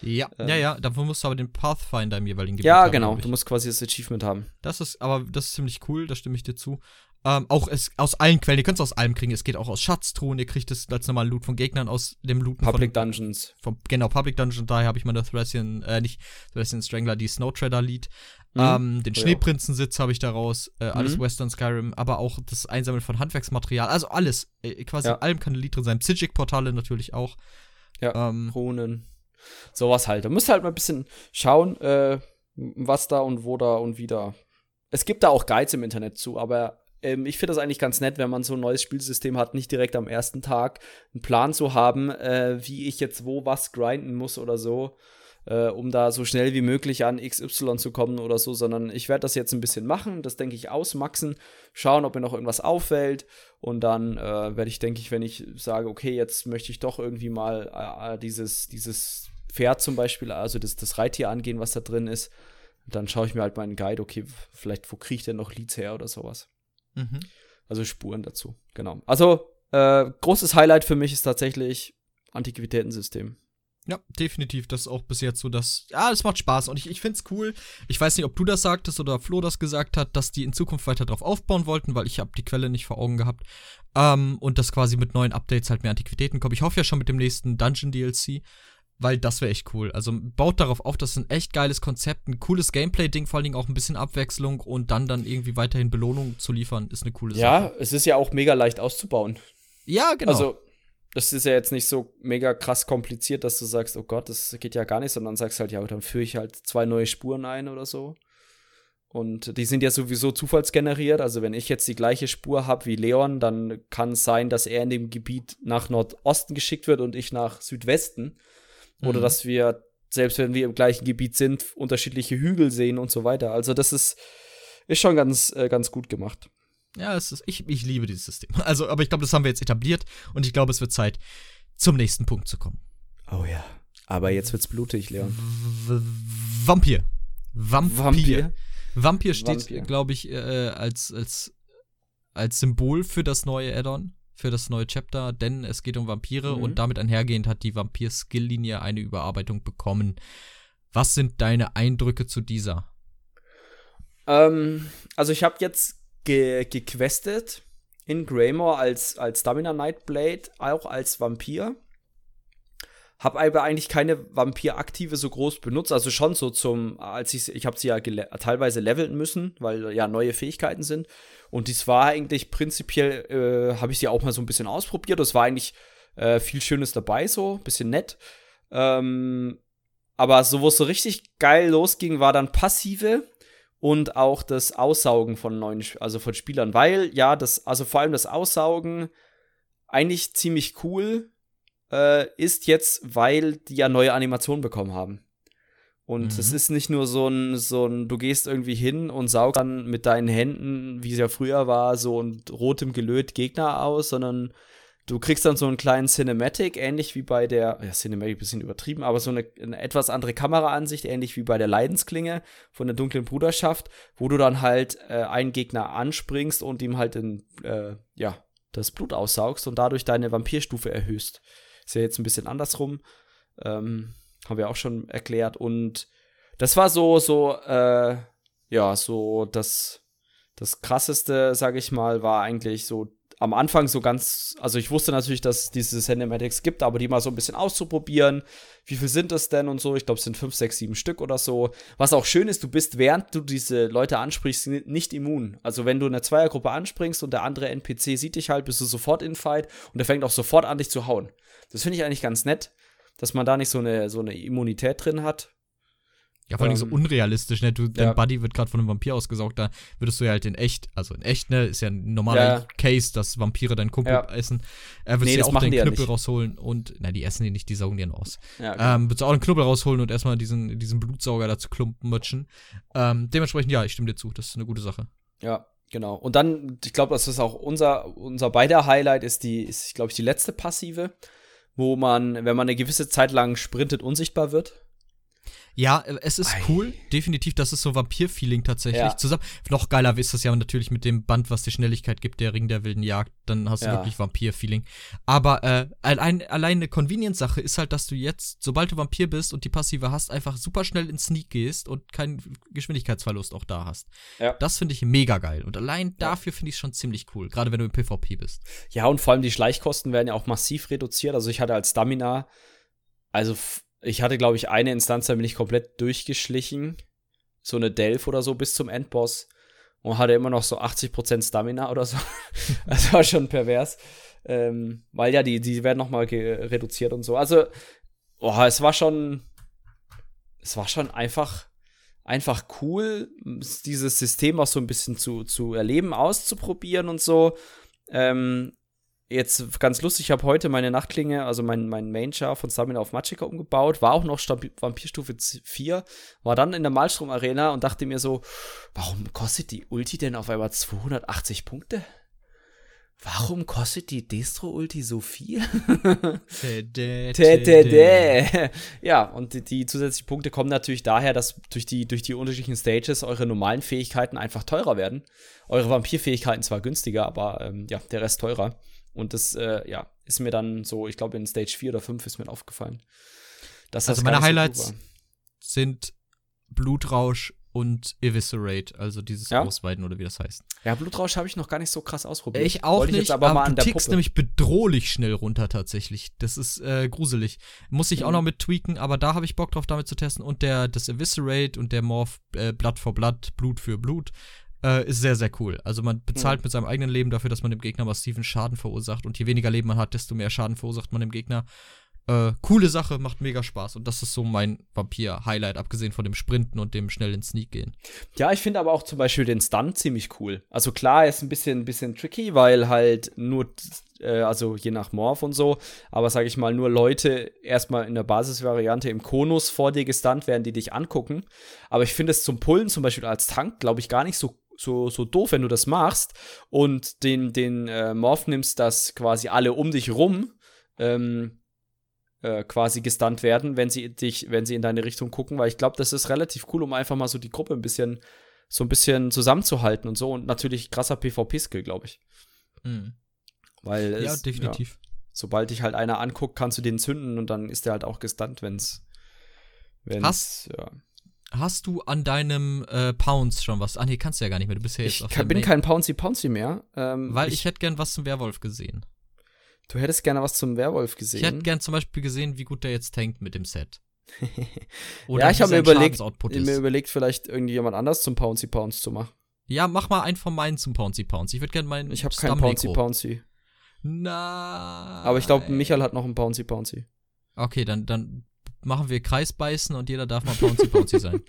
Ja, ähm, ja, ja, dafür musst du aber den Pathfinder im jeweiligen Gebiet Ja, haben, genau, du musst quasi das Achievement haben. Das ist, aber das ist ziemlich cool, da stimme ich dir zu. Ähm, auch es, aus allen Quellen, ihr könnt es aus allem kriegen. Es geht auch aus Schatztruhen, ihr kriegt es als normalen Loot von Gegnern aus dem Loot Public von, Dungeons. Vom, genau, Public Dungeon, daher habe ich meine Thracian, äh, nicht Thracian Strangler, die Snow Treader Lied. Mhm. Ähm, den oh, Schneeprinzensitz habe ich daraus, äh, alles mhm. Western Skyrim, aber auch das Einsammeln von Handwerksmaterial, also alles. Äh, quasi ja. in allem kann ein Lied drin sein. Psychic-Portale natürlich auch. Ja, ähm, Runen. Sowas halt. Da müsst ihr halt mal ein bisschen schauen, äh, was da und wo da und wie da. Es gibt da auch Guides im Internet zu, aber ähm, ich finde das eigentlich ganz nett, wenn man so ein neues Spielsystem hat, nicht direkt am ersten Tag einen Plan zu haben, äh, wie ich jetzt wo was grinden muss oder so, äh, um da so schnell wie möglich an XY zu kommen oder so, sondern ich werde das jetzt ein bisschen machen, das denke ich ausmaxen, schauen, ob mir noch irgendwas auffällt und dann äh, werde ich, denke ich, wenn ich sage, okay, jetzt möchte ich doch irgendwie mal äh, äh, dieses, dieses Pferd zum Beispiel, also das, das Reittier angehen, was da drin ist, dann schaue ich mir halt meinen Guide, okay, vielleicht wo kriege ich denn noch Leads her oder sowas. Mhm. Also Spuren dazu, genau. Also, äh, großes Highlight für mich ist tatsächlich Antiquitätensystem. Ja, definitiv. Das ist auch bis jetzt so, dass. Ja, es macht Spaß und ich, ich finde es cool. Ich weiß nicht, ob du das sagtest oder Flo das gesagt hat, dass die in Zukunft weiter drauf aufbauen wollten, weil ich habe die Quelle nicht vor Augen gehabt. Ähm, und dass quasi mit neuen Updates halt mehr Antiquitäten kommen. Ich hoffe ja schon mit dem nächsten Dungeon DLC weil das wäre echt cool. Also baut darauf auf, das ist ein echt geiles Konzept, ein cooles Gameplay-Ding, vor allen Dingen auch ein bisschen Abwechslung und dann dann irgendwie weiterhin Belohnung zu liefern, ist eine coole Sache. Ja, es ist ja auch mega leicht auszubauen. Ja, genau. Also, das ist ja jetzt nicht so mega krass kompliziert, dass du sagst, oh Gott, das geht ja gar nicht, sondern sagst halt, ja, dann führe ich halt zwei neue Spuren ein oder so. Und die sind ja sowieso zufallsgeneriert. Also wenn ich jetzt die gleiche Spur habe wie Leon, dann kann es sein, dass er in dem Gebiet nach Nordosten geschickt wird und ich nach Südwesten. Oder mhm. dass wir, selbst wenn wir im gleichen Gebiet sind, unterschiedliche Hügel sehen und so weiter. Also das ist, ist schon ganz, äh, ganz gut gemacht. Ja, es ist, ich, ich liebe dieses System. Also, aber ich glaube, das haben wir jetzt etabliert und ich glaube, es wird Zeit, zum nächsten Punkt zu kommen. Oh ja. Aber jetzt wird's blutig, Leon. V Vampir. Vampir. Vampir, Vampir steht, glaube ich, äh, als, als, als Symbol für das neue Add-on für das neue Chapter, denn es geht um Vampire mhm. und damit einhergehend hat die Vampir-Skill-Linie eine Überarbeitung bekommen. Was sind deine Eindrücke zu dieser? Ähm, also ich habe jetzt ge gequestet in Greymore als, als Stamina Nightblade, auch als Vampir. Hab aber eigentlich keine Vampir-Aktive so groß benutzt, also schon so zum, als ich, ich habe sie ja teilweise leveln müssen, weil ja neue Fähigkeiten sind. Und dies war eigentlich prinzipiell, äh, habe ich sie auch mal so ein bisschen ausprobiert. Es war eigentlich äh, viel Schönes dabei, so, bisschen nett. Ähm, aber so, wo es so richtig geil losging, war dann passive und auch das Aussaugen von neuen, also von Spielern, weil ja, das, also vor allem das Aussaugen eigentlich ziemlich cool äh, ist jetzt, weil die ja neue Animationen bekommen haben. Und mhm. es ist nicht nur so ein, so ein, du gehst irgendwie hin und saugst dann mit deinen Händen, wie es ja früher war, so ein rotem Gelöt Gegner aus, sondern du kriegst dann so einen kleinen Cinematic, ähnlich wie bei der, ja, Cinematic ein bisschen übertrieben, aber so eine, eine, etwas andere Kameraansicht, ähnlich wie bei der Leidensklinge von der dunklen Bruderschaft, wo du dann halt äh, einen Gegner anspringst und ihm halt in, äh, ja, das Blut aussaugst und dadurch deine Vampirstufe erhöhst. Ist ja jetzt ein bisschen andersrum. Ähm, haben wir auch schon erklärt. Und das war so, so, äh, ja, so das, das krasseste, sag ich mal, war eigentlich so am Anfang so ganz, also ich wusste natürlich, dass es diese Cinematics gibt, aber die mal so ein bisschen auszuprobieren. Wie viel sind das denn und so? Ich glaube, es sind fünf, sechs, sieben Stück oder so. Was auch schön ist, du bist, während du diese Leute ansprichst, nicht immun. Also wenn du eine Zweiergruppe anspringst und der andere NPC sieht dich halt, bist du sofort in Fight und der fängt auch sofort an, dich zu hauen. Das finde ich eigentlich ganz nett, dass man da nicht so eine, so eine Immunität drin hat. Ja, vor allem ähm, so unrealistisch, ne? Du, dein Buddy wird gerade von einem Vampir ausgesaugt, da würdest du ja halt in echt, also in echt, ne, ist ja ein normaler ja. Case, dass Vampire deinen Kumpel ja. essen. Er wird nee, ja auch den Knüppel rausholen und, na, die essen die nicht, die saugen den aus. Ja, okay. ähm, würdest du auch den Knüppel rausholen und erstmal diesen, diesen Blutsauger dazu klumpen mutschen. Ähm, dementsprechend, ja, ich stimme dir zu, das ist eine gute Sache. Ja, genau. Und dann, ich glaube, das ist auch unser, unser beider Highlight, ist die, ist, glaube ich, die letzte Passive, wo man, wenn man eine gewisse Zeit lang sprintet, unsichtbar wird. Ja, äh, es ist Ei. cool, definitiv, das ist so Vampir-Feeling tatsächlich. Ja. Zusammen, noch geiler ist das ja natürlich mit dem Band, was dir Schnelligkeit gibt, der Ring der wilden Jagd, dann hast du ja. wirklich Vampir-Feeling. Aber äh, allein, allein eine Convenience-Sache ist halt, dass du jetzt, sobald du Vampir bist und die Passive hast, einfach super schnell in Sneak gehst und keinen Geschwindigkeitsverlust auch da hast. Ja. Das finde ich mega geil. Und allein dafür finde ich es schon ziemlich cool, gerade wenn du im PvP bist. Ja, und vor allem die Schleichkosten werden ja auch massiv reduziert. Also ich hatte als Stamina, also ich hatte, glaube ich, eine Instanz, da bin ich komplett durchgeschlichen. So eine Delph oder so bis zum Endboss. Und hatte immer noch so 80% Stamina oder so. das war schon pervers. Ähm, weil ja, die, die werden noch mal reduziert und so. Also, oh, es war schon. Es war schon einfach, einfach cool, dieses System auch so ein bisschen zu, zu erleben, auszuprobieren und so. Ähm, Jetzt ganz lustig, ich habe heute meine Nachtklinge, also mein, mein Main-Char von Stamina auf Magicka umgebaut, war auch noch Stamp Vampirstufe 4, war dann in der Malstrom-Arena und dachte mir so, warum kostet die Ulti denn auf einmal 280 Punkte? Warum kostet die Destro-Ulti so viel? ja, und die, die, zusätzlichen Punkte kommen natürlich daher, dass durch die, durch die unterschiedlichen Stages eure normalen Fähigkeiten einfach teurer werden. Eure Vampirfähigkeiten zwar günstiger, aber ähm, ja, der Rest teurer. Und das, äh, ja, ist mir dann so, ich glaube, in Stage 4 oder 5 ist mir aufgefallen. Also meine Highlights so sind Blutrausch und Eviscerate, also dieses ja? Ausweiten oder wie das heißt. Ja, Blutrausch habe ich noch gar nicht so krass ausprobiert. Ich auch Wollte nicht, ich aber, aber mal du tickst nämlich bedrohlich schnell runter tatsächlich. Das ist äh, gruselig. Muss ich mhm. auch noch mit tweaken, aber da habe ich Bock drauf, damit zu testen. Und der, das Eviscerate und der Morph äh, Blood for Blood, Blut für Blut, äh, ist sehr, sehr cool. Also man bezahlt mhm. mit seinem eigenen Leben dafür, dass man dem Gegner massiven Schaden verursacht. Und je weniger Leben man hat, desto mehr Schaden verursacht man dem Gegner. Äh, coole Sache, macht mega Spaß. Und das ist so mein Vampir-Highlight, abgesehen von dem Sprinten und dem schnellen Sneak gehen. Ja, ich finde aber auch zum Beispiel den Stunt ziemlich cool. Also klar, er ist ein bisschen, ein bisschen tricky, weil halt nur, äh, also je nach Morph und so, aber sag ich mal, nur Leute erstmal in der Basisvariante im Konus vor dir gestunt werden, die dich angucken. Aber ich finde es zum Pullen zum Beispiel als Tank, glaube ich, gar nicht so so, so doof, wenn du das machst und den, den äh, Morph nimmst, dass quasi alle um dich rum ähm, äh, quasi gestunt werden, wenn sie dich, wenn sie in deine Richtung gucken, weil ich glaube, das ist relativ cool, um einfach mal so die Gruppe ein bisschen, so ein bisschen zusammenzuhalten und so und natürlich krasser PvP-Skill, glaube ich. Mhm. Weil ja, definitiv. Ja, sobald dich halt einer anguckt, kannst du den zünden und dann ist der halt auch gestunt, wenn's, wenn's, Hast, ja. Hast du an deinem äh, Pounce schon was? Ah, nee, kannst du ja gar nicht mehr. Du bist ja jetzt ich auf kann, bin kein Pouncy Pouncy mehr. Ähm, Weil ich, ich hätte gern was zum Werwolf gesehen. Du hättest gerne was zum Werwolf gesehen. Ich hätte gern zum Beispiel gesehen, wie gut der jetzt tankt mit dem Set. ja, ich habe mir überlegt, mir überlegt, vielleicht irgendjemand anders zum Pouncy Pounce zu machen. Ja, mach mal einen von meinen zum Pouncy Pounce. Ich würde gerne meinen. Ich habe keinen Pouncy Pouncy. Na. Aber ich glaube, Michael hat noch einen Pouncy Pouncy. Okay, dann, dann machen wir Kreisbeißen und jeder darf mal Pouncy Pouncy sein.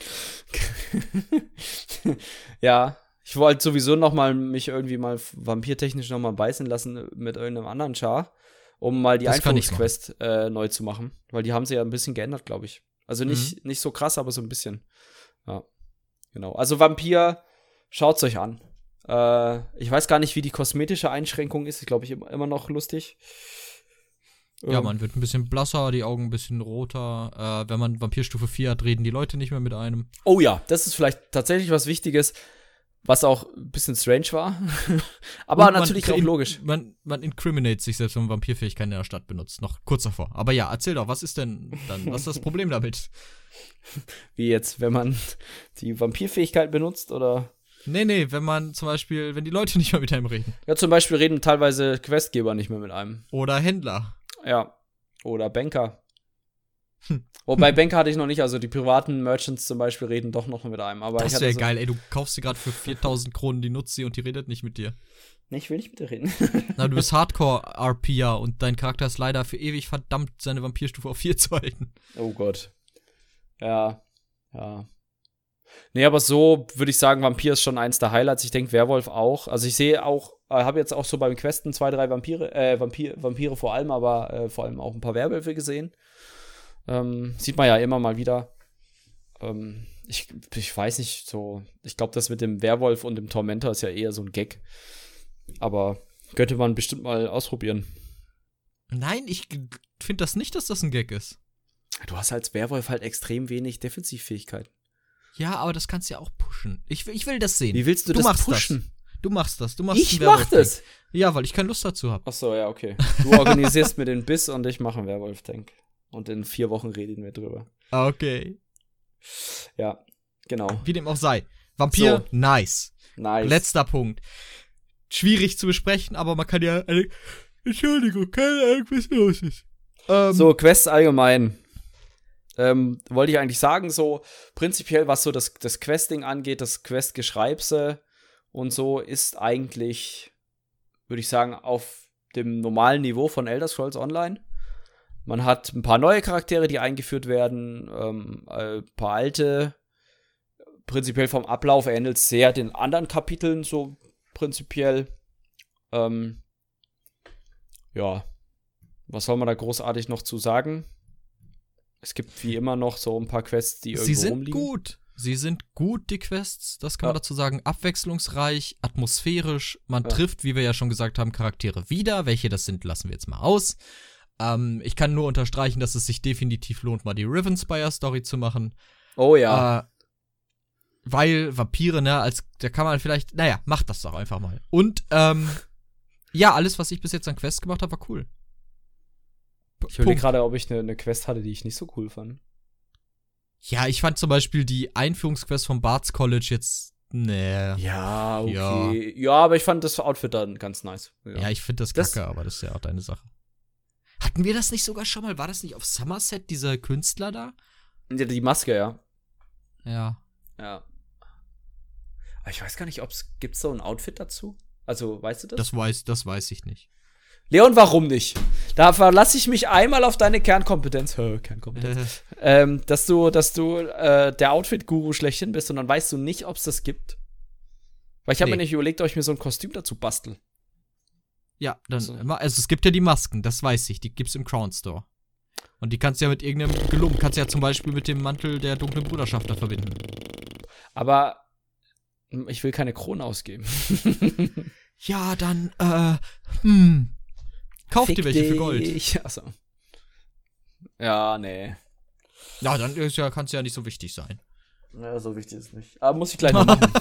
ja, ich wollte sowieso noch mal mich irgendwie mal vampirtechnisch noch mal beißen lassen mit irgendeinem anderen Char, um mal die Einführungsquest äh, neu zu machen, weil die haben sie ja ein bisschen geändert, glaube ich. Also nicht, mhm. nicht so krass, aber so ein bisschen. Ja, genau. Also Vampir, schaut's euch an. Äh, ich weiß gar nicht, wie die kosmetische Einschränkung ist. Ich glaube, ich immer noch lustig. Ja, Ähm, man wird ein bisschen blasser, die Augen ein bisschen roter. Äh, wenn man Vampirstufe 4 hat, reden die Leute nicht mehr mit einem. Oh ja, das ist vielleicht tatsächlich was Wichtiges, was auch ein bisschen strange war. Aber Und natürlich auch logisch. Man, man incriminate sich selbst, wenn man Vampirfähigkeiten in der Stadt benutzt. Noch kurz davor. Aber ja, erzähl doch, was ist denn dann, was ist das Problem damit? Wie jetzt, wenn man die Vampirfähigkeit benutzt oder. Nee, nee, wenn man zum Beispiel, wenn die Leute nicht mehr mit einem reden. Ja, zum Beispiel reden teilweise Questgeber nicht mehr mit einem. Oder Händler. Ja. Oder Banker. Hm. Wobei Banker hatte ich noch nicht, also die privaten Merchants zum Beispiel reden doch noch mit einem. Aber ich Das wäre so, geil, ey, du kaufst sie gerade für 4000 Kronen, die nutzt sie und die redet nicht mit dir. Nee, ich will nicht mit dir reden. Na, du bist Hardcore-RPer und dein Charakter ist leider für ewig verdammt, seine Vampirstufe auf 4 zu halten. oh Gott. Ja. Ja. Nee, aber so würde ich sagen, Vampir ist schon eins der Highlights. Ich denke, Werwolf auch. Also ich sehe auch, äh, habe jetzt auch so beim Questen zwei, drei Vampire, äh, Vampir, Vampire vor allem, aber äh, vor allem auch ein paar Werwölfe gesehen. Ähm, sieht man ja immer mal wieder. Ähm, ich, ich weiß nicht, so, ich glaube, das mit dem Werwolf und dem Tormentor ist ja eher so ein Gag. Aber könnte man bestimmt mal ausprobieren. Nein, ich finde das nicht, dass das ein Gag ist. Du hast als Werwolf halt extrem wenig Defensivfähigkeit. Ja, aber das kannst du ja auch pushen. Ich, will- ich will das sehen. Wie willst du, Du das machst pushen? Du machst das. Du machst Ich mach das. Ja, weil ich keine Lust dazu habe. Ach so, ja, okay. Du organisierst mir den Biss und ich mache einen Werwolf-Tank. Und in vier Wochen reden wir drüber. Okay. Ja, genau. Wie dem auch sei. Vampir, So. nice. Nice. Letzter Punkt. Schwierig zu besprechen, aber man kann ja. Eine, Entschuldigung, keine Ahnung, was los ist. Ähm, So, Quests allgemein. Ähm, wollte ich eigentlich sagen, so prinzipiell, was so das, das Questing angeht, das Questgeschreibse und so, ist eigentlich, würde ich sagen, auf dem normalen Niveau von Elder Scrolls Online. Man hat ein paar neue Charaktere, die eingeführt werden, ähm, ein paar alte. Prinzipiell vom Ablauf ähnelt es sehr den anderen Kapiteln, so prinzipiell. Ähm, ja, was soll man da großartig noch zu sagen? Es gibt wie immer noch so ein paar Quests, die irgendwo Sie sind rumliegen. gut. Sie sind gut, die Quests. Das kann man Ja. dazu sagen. Abwechslungsreich, atmosphärisch. Man Ja. trifft, wie wir ja schon gesagt haben, Charaktere wieder. Welche das sind, lassen wir jetzt mal aus. Ähm, ich kann nur unterstreichen, dass es sich definitiv lohnt, mal die Rivenspire-Story zu machen. Oh ja. Äh, weil Vampire, ne, als da kann man vielleicht, naja, macht das doch einfach mal. Und, ähm, ja, alles, was ich bis jetzt an Quests gemacht habe, war cool. P- ich überlege gerade, ob ich eine ne Quest hatte, die ich nicht so cool fand. Ja, ich fand zum Beispiel die Einführungsquest vom Barts College jetzt, nee. Ja, okay. Ja. Ja, aber ich fand das Outfit dann ganz nice. Ja, ich finde das Das- kacke, aber das ist ja auch deine Sache. Hatten wir das nicht sogar schon mal? War das nicht auf Somerset, dieser Künstler da? Ja, die Maske, ja. Ja. Ja. Aber ich weiß gar nicht, ob es gibt so ein Outfit dazu. Also, weißt du das? Das weiß, das weiß ich nicht. Leon, warum nicht? Da verlasse ich mich einmal auf deine Kernkompetenz. Hä, Kernkompetenz. Äh, ähm, dass du, dass du äh, der Outfit-Guru schlechthin bist und dann weißt du nicht, ob es das gibt. Weil ich habe Nee. mir nicht überlegt, ob ich mir so ein Kostüm dazu bastel. ja, dann, So. ma- also es gibt ja die Masken, das weiß ich, die gibt's im Crown Store. Und die kannst du ja mit irgendeinem Gelungen, kannst du ja zum Beispiel mit dem Mantel der dunklen Bruderschaft da verbinden. Aber hm, ich will keine Krone ausgeben. Ja, dann, äh, hm. Kauf dir Fick welche für Gold. dich. Achso. Ja, nee. Ja, dann ist ja, kann's ja nicht so wichtig sein. Ja, so wichtig ist nicht. Aber muss ich gleich noch machen.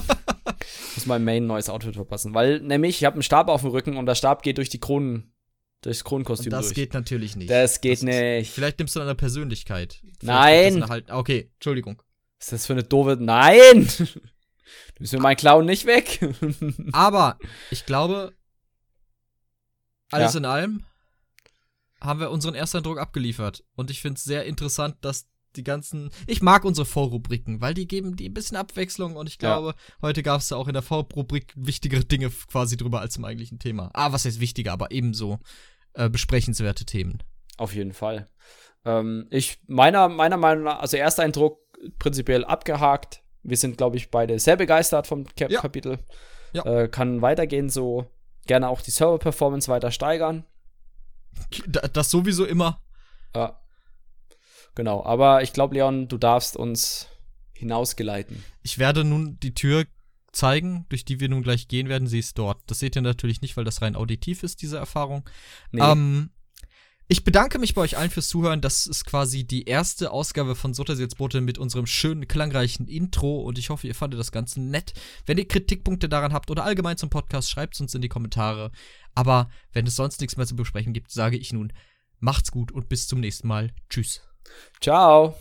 muss mein Main neues Outfit verpassen. Weil, nämlich, ich habe einen Stab auf dem Rücken und der Stab geht durch die Kronen, durchs Und Kronenkostüm das durch. geht natürlich nicht. das geht Das ist- nicht. Vielleicht nimmst du deine Persönlichkeit. Vielleicht Nein. Halt, okay, Entschuldigung. Was ist das für eine doofe. Nein! Du bist mir mein Clown nicht weg. Aber ich glaube, alles Ja. in allem haben wir unseren Ersteindruck abgeliefert. Und ich finde es sehr interessant, dass die ganzen. Ich mag unsere Vorrubriken, weil die geben die ein bisschen Abwechslung und ich Ja. glaube, heute gab es ja auch in der Vorrubrik wichtigere Dinge quasi drüber als im eigentlichen Thema. Ah, was heißt wichtiger, aber ebenso äh, besprechenswerte Themen. Auf jeden Fall. Ähm, ich, meiner, meiner Meinung nach, also erster Eindruck prinzipiell abgehakt. Wir sind, glaube ich, beide sehr begeistert vom Cap Ja. Kapitel. Ja. Äh, kann weitergehen, so gerne auch die Server-Performance weiter steigern. Da- Das sowieso immer. Ja. Genau, aber ich glaube, Leon, du darfst uns hinausgeleiten. Ich werde nun die Tür zeigen, durch die wir nun gleich gehen werden. Sie ist dort. Das seht ihr natürlich nicht, weil das rein auditiv ist, diese Erfahrung. Nee. Ähm, ich bedanke mich bei euch allen fürs Zuhören. Das ist quasi die erste Ausgabe von Sotterseelsbrote mit unserem schönen, klangreichen Intro und ich hoffe, ihr fandet das Ganze nett. Wenn ihr Kritikpunkte daran habt oder allgemein zum Podcast, schreibt es uns in die Kommentare. Aber wenn es sonst nichts mehr zu besprechen gibt, sage ich nun, macht's gut und bis zum nächsten Mal. Tschüss. Ciao.